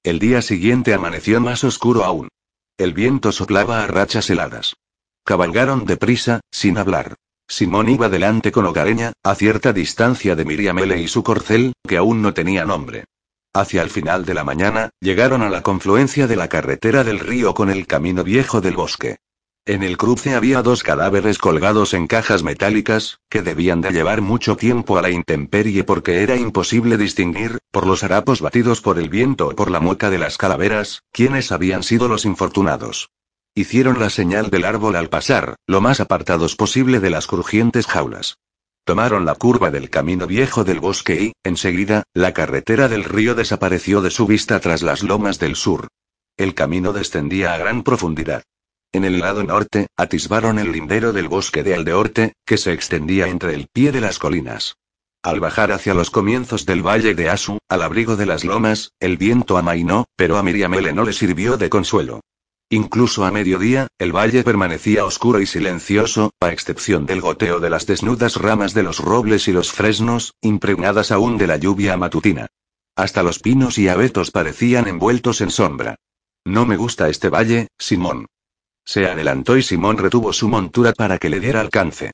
El día siguiente amaneció más oscuro aún. El viento soplaba a rachas heladas. Cabalgaron deprisa, sin hablar. Simón iba delante con hogareña, a cierta distancia de Miriamele y su corcel, que aún no tenía nombre. Hacia el final de la mañana, llegaron a la confluencia de la carretera del río con el camino viejo del bosque. En el cruce había dos cadáveres colgados en cajas metálicas, que debían de llevar mucho tiempo a la intemperie porque era imposible distinguir, por los harapos batidos por el viento o por la mueca de las calaveras, quiénes habían sido los infortunados. Hicieron la señal del árbol al pasar, lo más apartados posible de las crujientes jaulas. Tomaron la curva del camino viejo del bosque y, enseguida, la carretera del río desapareció de su vista tras las lomas del sur. El camino descendía a gran profundidad. En el lado norte, atisbaron el lindero del bosque de Aldeorte, que se extendía entre el pie de las colinas. Al bajar hacia los comienzos del valle de Asu, al abrigo de las lomas, el viento amainó, pero a Miriamele no le sirvió de consuelo. Incluso a mediodía, el valle permanecía oscuro y silencioso, a excepción del goteo de las desnudas ramas de los robles y los fresnos, impregnadas aún de la lluvia matutina. Hasta los pinos y abetos parecían envueltos en sombra. No me gusta este valle, Simón. Se adelantó y Simón retuvo su montura para que le diera alcance.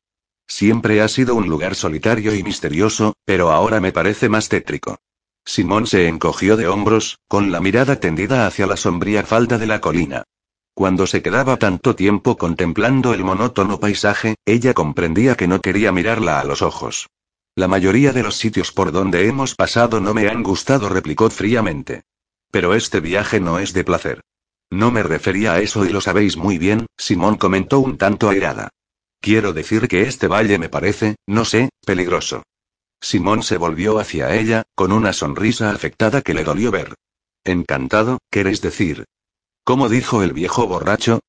Siempre ha sido un lugar solitario y misterioso, pero ahora me parece más tétrico. Simón se encogió de hombros, con la mirada tendida hacia la sombría falda de la colina. Cuando se quedaba tanto tiempo contemplando el monótono paisaje, ella comprendía que no quería mirarla a los ojos. La mayoría de los sitios por donde hemos pasado no me han gustado, replicó fríamente. Pero este viaje no es de placer. No me refería a eso y lo sabéis muy bien, Simón comentó un tanto airada. Quiero decir que este valle me parece, no sé, peligroso. Simón se volvió hacia ella, con una sonrisa afectada que le dolió ver. Encantado, ¿queréis decir? ¿Cómo dijo el viejo borracho?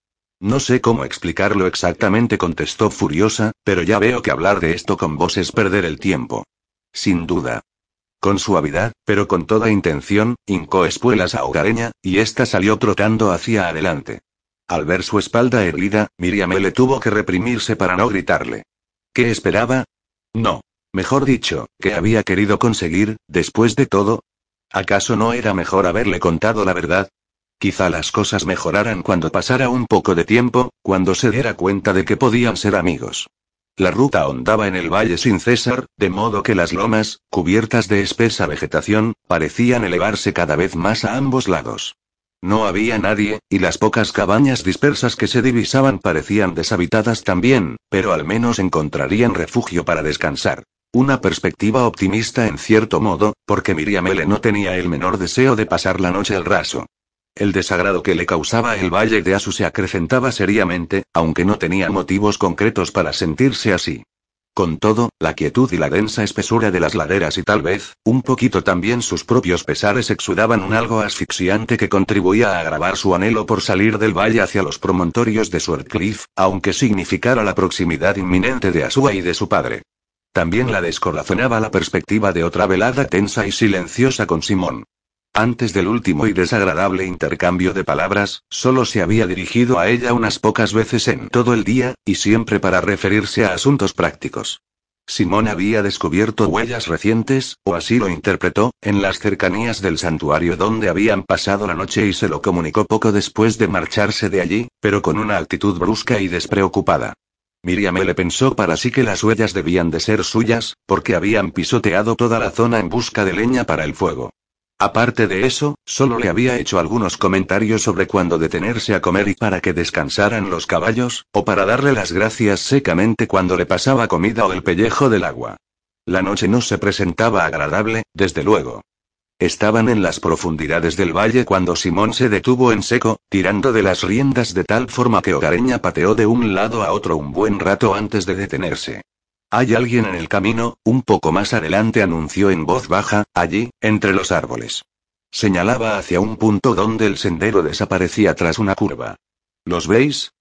No sé cómo explicarlo exactamente, contestó furiosa, pero ya veo que hablar de esto con vos es perder el tiempo. Sin duda. Con suavidad, pero con toda intención, hincó espuelas a Hogareña, y ésta salió trotando hacia adelante. Al ver su espalda herida, Miriam le tuvo que reprimirse para no gritarle. ¿Qué esperaba? No. Mejor dicho, ¿qué había querido conseguir, después de todo? ¿Acaso no era mejor haberle contado la verdad? Quizá las cosas mejoraran cuando pasara un poco de tiempo, cuando se diera cuenta de que podían ser amigos. La ruta ahondaba en el valle sin cesar, de modo que las lomas, cubiertas de espesa vegetación, parecían elevarse cada vez más a ambos lados. No había nadie, y las pocas cabañas dispersas que se divisaban parecían deshabitadas también, pero al menos encontrarían refugio para descansar. Una perspectiva optimista en cierto modo, porque Miriamele no tenía el menor deseo de pasar la noche al raso. El desagrado que le causaba el valle de Asu se acrecentaba seriamente, aunque no tenía motivos concretos para sentirse así. Con todo, la quietud y la densa espesura de las laderas y tal vez, un poquito también sus propios pesares exudaban un algo asfixiante que contribuía a agravar su anhelo por salir del valle hacia los promontorios de Swordcliff, aunque significara la proximidad inminente de Asua y de su padre. También la descorazonaba la perspectiva de otra velada tensa y silenciosa con Simón. Antes del último y desagradable intercambio de palabras, solo se había dirigido a ella unas pocas veces en todo el día, y siempre para referirse a asuntos prácticos. Simón había descubierto huellas recientes, o así lo interpretó, en las cercanías del santuario donde habían pasado la noche y se lo comunicó poco después de marcharse de allí, pero con una actitud brusca y despreocupada. Miriam le pensó para sí que las huellas debían de ser suyas, porque habían pisoteado toda la zona en busca de leña para el fuego. Aparte de eso, solo le había hecho algunos comentarios sobre cuándo detenerse a comer y para que descansaran los caballos, o para darle las gracias secamente cuando le pasaba comida o el pellejo del agua. La noche no se presentaba agradable, desde luego. Estaban en las profundidades del valle cuando Simón se detuvo en seco, tirando de las riendas de tal forma que Hogareña pateó de un lado a otro un buen rato antes de detenerse. Hay alguien en el camino, un poco más adelante anunció en voz baja, allí, entre los árboles. Señalaba hacia un punto donde el sendero desaparecía tras una curva. ¿Los veis?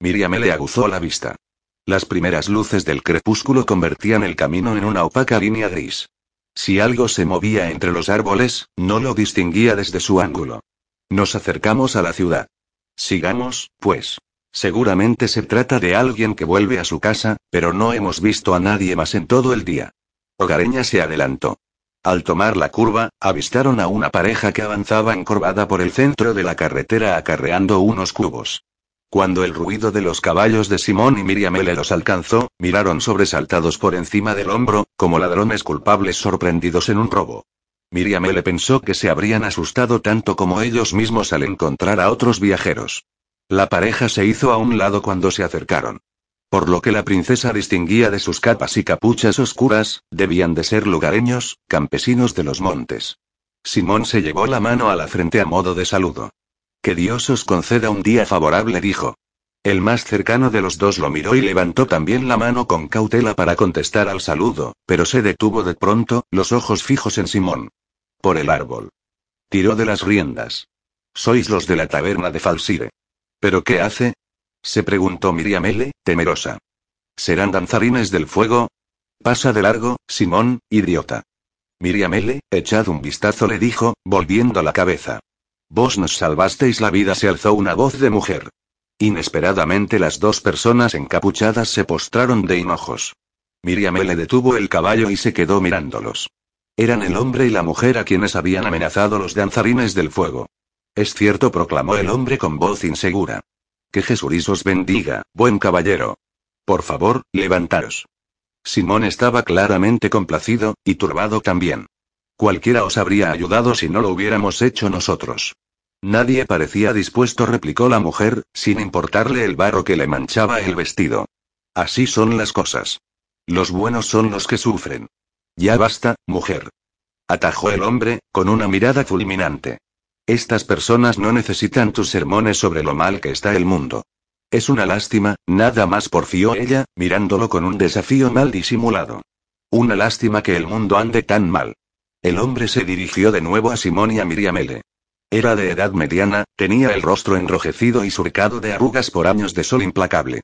Miriam le aguzó la vista. Las primeras luces del crepúsculo convertían el camino en una opaca línea gris. Si algo se movía entre los árboles, no lo distinguía desde su ángulo. Nos acercamos a la ciudad. Sigamos, pues. Seguramente se trata de alguien que vuelve a su casa, pero no hemos visto a nadie más en todo el día. Hogareña se adelantó. Al tomar la curva, avistaron a una pareja que avanzaba encorvada por el centro de la carretera acarreando unos cubos. Cuando el ruido de los caballos de Simón y Miriam L. los alcanzó, miraron sobresaltados por encima del hombro, como ladrones culpables sorprendidos en un robo. Miriam L. pensó que se habrían asustado tanto como ellos mismos al encontrar a otros viajeros. La pareja se hizo a un lado cuando se acercaron. Por lo que la princesa distinguía de sus capas y capuchas oscuras, debían de ser lugareños, campesinos de los montes. Simón se llevó la mano a la frente a modo de saludo. Que Dios os conceda un día favorable, dijo. El más cercano de los dos lo miró y levantó también la mano con cautela para contestar al saludo, pero se detuvo de pronto, los ojos fijos en Simón. Por el árbol. Tiró de las riendas. Sois los de la taberna de Falsire. ¿Pero qué hace? se preguntó Miriam L., temerosa. ¿Serán danzarines del fuego? Pasa de largo, Simón, idiota. Miriam L., echad un vistazo, le dijo, volviendo la cabeza. Vos nos salvasteis la vida, se alzó una voz de mujer. Inesperadamente las dos personas encapuchadas se postraron de hinojos. Miriam L. detuvo el caballo y se quedó mirándolos. Eran el hombre y la mujer a quienes habían amenazado los danzarines del fuego. Es cierto, proclamó el hombre con voz insegura. Que Jesús os bendiga, buen caballero. Por favor, levantaros. Simón estaba claramente complacido, y turbado también. Cualquiera os habría ayudado si no lo hubiéramos hecho nosotros. Nadie parecía dispuesto, replicó la mujer, sin importarle el barro que le manchaba el vestido. Así son las cosas. Los buenos son los que sufren. Ya basta, mujer. Atajó el hombre, con una mirada fulminante. Estas personas no necesitan tus sermones sobre lo mal que está el mundo. Es una lástima, nada más porfió ella, mirándolo con un desafío mal disimulado. Una lástima que el mundo ande tan mal. El hombre se dirigió de nuevo a Simón y a Miriamele. Era de edad mediana, tenía el rostro enrojecido y surcado de arrugas por años de sol implacable.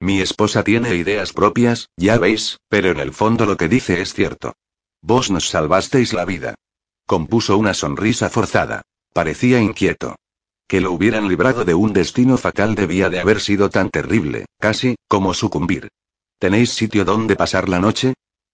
Mi esposa tiene ideas propias, ya veis, pero en el fondo lo que dice es cierto. Vos nos salvasteis la vida. Compuso una sonrisa forzada. Parecía inquieto. Que lo hubieran librado de un destino fatal debía de haber sido tan terrible, casi, como sucumbir. ¿Tenéis sitio donde pasar la noche?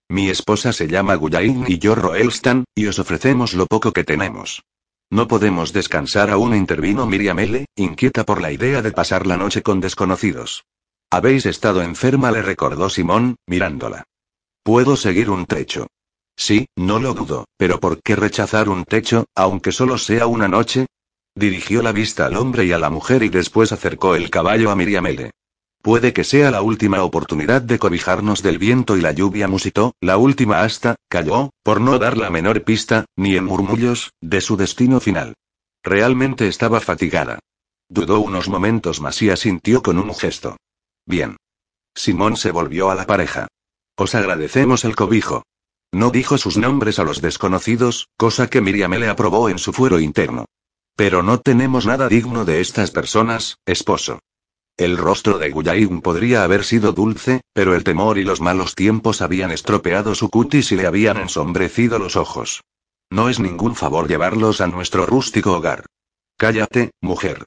Mi esposa se llama Guyain y yo Roelstan, y os ofrecemos lo poco que tenemos. No podemos descansar aún, intervino Miriam inquieta por la idea de pasar la noche con desconocidos. Habéis estado enferma, le recordó Simón, mirándola. Puedo seguir un trecho. Sí, no lo dudo, pero ¿por qué rechazar un techo, aunque solo sea una noche? Dirigió la vista al hombre y a la mujer y después acercó el caballo a Miriamele. Puede que sea la última oportunidad de cobijarnos del viento y la lluvia musitó, la última hasta, calló, por no dar la menor pista, ni en murmullos, de su destino final. Realmente estaba fatigada. Dudó unos momentos más y asintió con un gesto. Bien. Simón se volvió a la pareja. Os agradecemos el cobijo. No dijo sus nombres a los desconocidos, cosa que Miriam le aprobó en su fuero interno. Pero no tenemos nada digno de estas personas, esposo. El rostro de Guyain podría haber sido dulce, pero el temor y los malos tiempos habían estropeado su cutis y le habían ensombrecido los ojos. No es ningún favor llevarlos a nuestro rústico hogar. Cállate, mujer.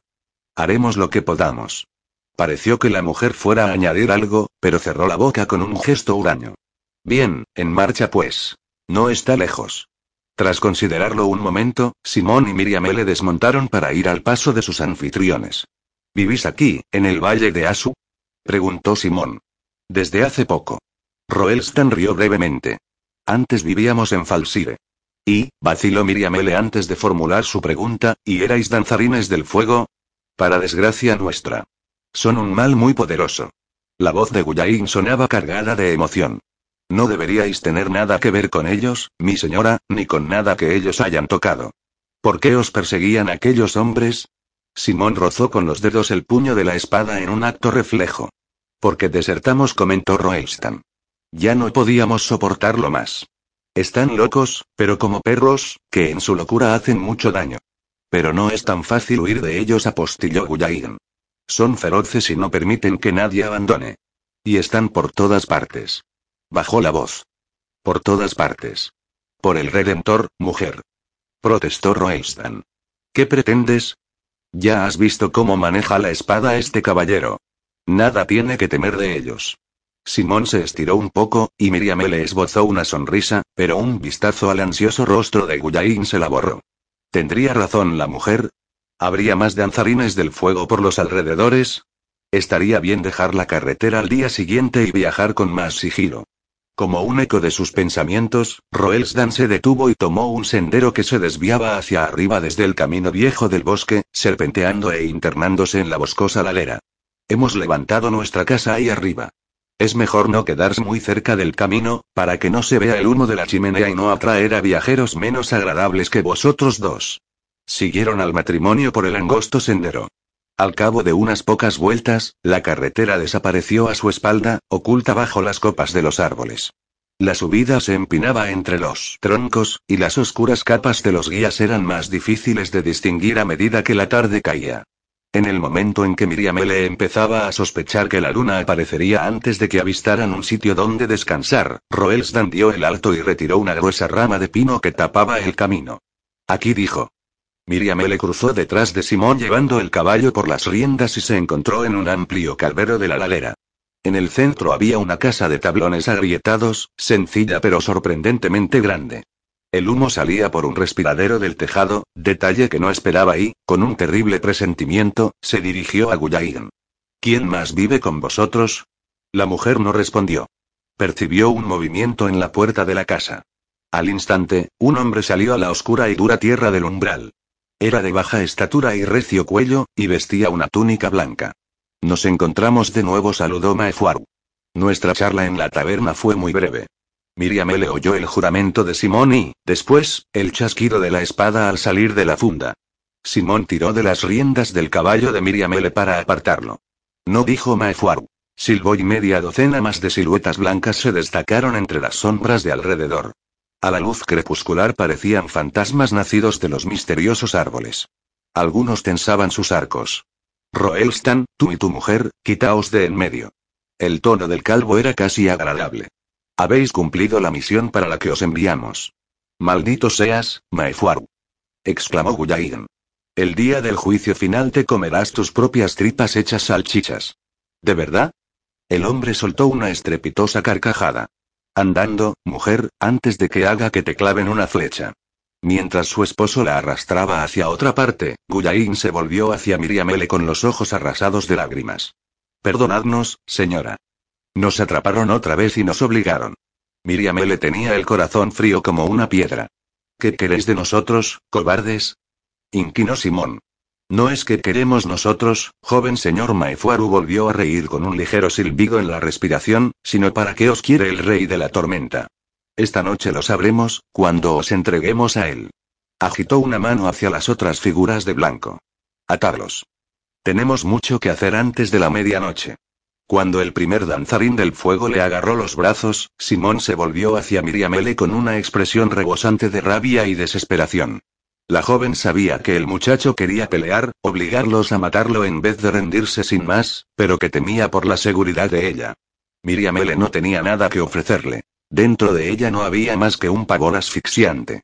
Haremos lo que podamos. Pareció que la mujer fuera a añadir algo, pero cerró la boca con un gesto huraño. Bien, en marcha pues. No está lejos. Tras considerarlo un momento, Simón y Miriam le desmontaron para ir al paso de sus anfitriones. ¿Vivís aquí, en el valle de Asu? preguntó Simón. Desde hace poco. Roelstan rió brevemente. Antes vivíamos en Falsire. Y, vaciló Miriam antes de formular su pregunta, ¿y erais danzarines del fuego? Para desgracia nuestra. Son un mal muy poderoso. La voz de Guyain sonaba cargada de emoción. No deberíais tener nada que ver con ellos, mi señora, ni con nada que ellos hayan tocado. ¿Por qué os perseguían aquellos hombres? Simón rozó con los dedos el puño de la espada en un acto reflejo. Porque desertamos, comentó Roelstan. Ya no podíamos soportarlo más. Están locos, pero como perros, que en su locura hacen mucho daño. Pero no es tan fácil huir de ellos, apostilló Guyain. Son feroces y no permiten que nadie abandone. Y están por todas partes. Bajó la voz. Por todas partes. Por el Redentor, mujer. Protestó Roelstan. ¿Qué pretendes? Ya has visto cómo maneja la espada este caballero. Nada tiene que temer de ellos. Simón se estiró un poco, y Miriam le esbozó una sonrisa, pero un vistazo al ansioso rostro de Guyain se la borró. ¿Tendría razón la mujer? ¿Habría más danzarines del fuego por los alrededores? Estaría bien dejar la carretera al día siguiente y viajar con más sigilo. Como un eco de sus pensamientos, Roelsdan se detuvo y tomó un sendero que se desviaba hacia arriba desde el camino viejo del bosque, serpenteando e internándose en la boscosa ladera. Hemos levantado nuestra casa ahí arriba. Es mejor no quedarse muy cerca del camino, para que no se vea el humo de la chimenea y no atraer a viajeros menos agradables que vosotros dos. Siguieron al matrimonio por el angosto sendero. Al cabo de unas pocas vueltas, la carretera desapareció a su espalda, oculta bajo las copas de los árboles. La subida se empinaba entre los troncos, y las oscuras capas de los guías eran más difíciles de distinguir a medida que la tarde caía. En el momento en que Miriam le empezaba a sospechar que la luna aparecería antes de que avistaran un sitio donde descansar, Roelsdan dio el alto y retiró una gruesa rama de pino que tapaba el camino. Aquí dijo. Miriam le cruzó detrás de Simón llevando el caballo por las riendas y se encontró en un amplio calvero de la ladera. En el centro había una casa de tablones agrietados, sencilla pero sorprendentemente grande. El humo salía por un respiradero del tejado, detalle que no esperaba y, con un terrible presentimiento, se dirigió a Guyain. ¿Quién más vive con vosotros? La mujer no respondió. Percibió un movimiento en la puerta de la casa. Al instante, un hombre salió a la oscura y dura tierra del umbral. Era de baja estatura y recio cuello, y vestía una túnica blanca. Nos encontramos de nuevo, saludó Maefuaru. Nuestra charla en la taberna fue muy breve. Miriam le oyó el juramento de Simón y, después, el chasquido de la espada al salir de la funda. Simón tiró de las riendas del caballo de Miriam para apartarlo. No dijo Maefuaru. Silbó y media docena más de siluetas blancas se destacaron entre las sombras de alrededor. A la luz crepuscular parecían fantasmas nacidos de los misteriosos árboles. Algunos tensaban sus arcos. Roelstan, tú y tu mujer, quitaos de en medio. El tono del calvo era casi agradable. Habéis cumplido la misión para la que os enviamos. Maldito seas, Maefuaru. exclamó Guyain. El día del juicio final te comerás tus propias tripas hechas salchichas. ¿De verdad? El hombre soltó una estrepitosa carcajada. Andando, mujer, antes de que haga que te claven una flecha. Mientras su esposo la arrastraba hacia otra parte, Guyain se volvió hacia Miriamele con los ojos arrasados de lágrimas. Perdonadnos, señora. Nos atraparon otra vez y nos obligaron. Miriamele tenía el corazón frío como una piedra. ¿Qué queréis de nosotros, cobardes? Inquinó Simón. No es que queremos nosotros, joven señor Maefuaru volvió a reír con un ligero silbido en la respiración, sino para qué os quiere el rey de la tormenta. Esta noche lo sabremos, cuando os entreguemos a él. Agitó una mano hacia las otras figuras de blanco. Atadlos. Tenemos mucho que hacer antes de la medianoche. Cuando el primer danzarín del fuego le agarró los brazos, Simón se volvió hacia Miriamele con una expresión rebosante de rabia y desesperación. La joven sabía que el muchacho quería pelear, obligarlos a matarlo en vez de rendirse sin más, pero que temía por la seguridad de ella. Miriam no tenía nada que ofrecerle. Dentro de ella no había más que un pavor asfixiante.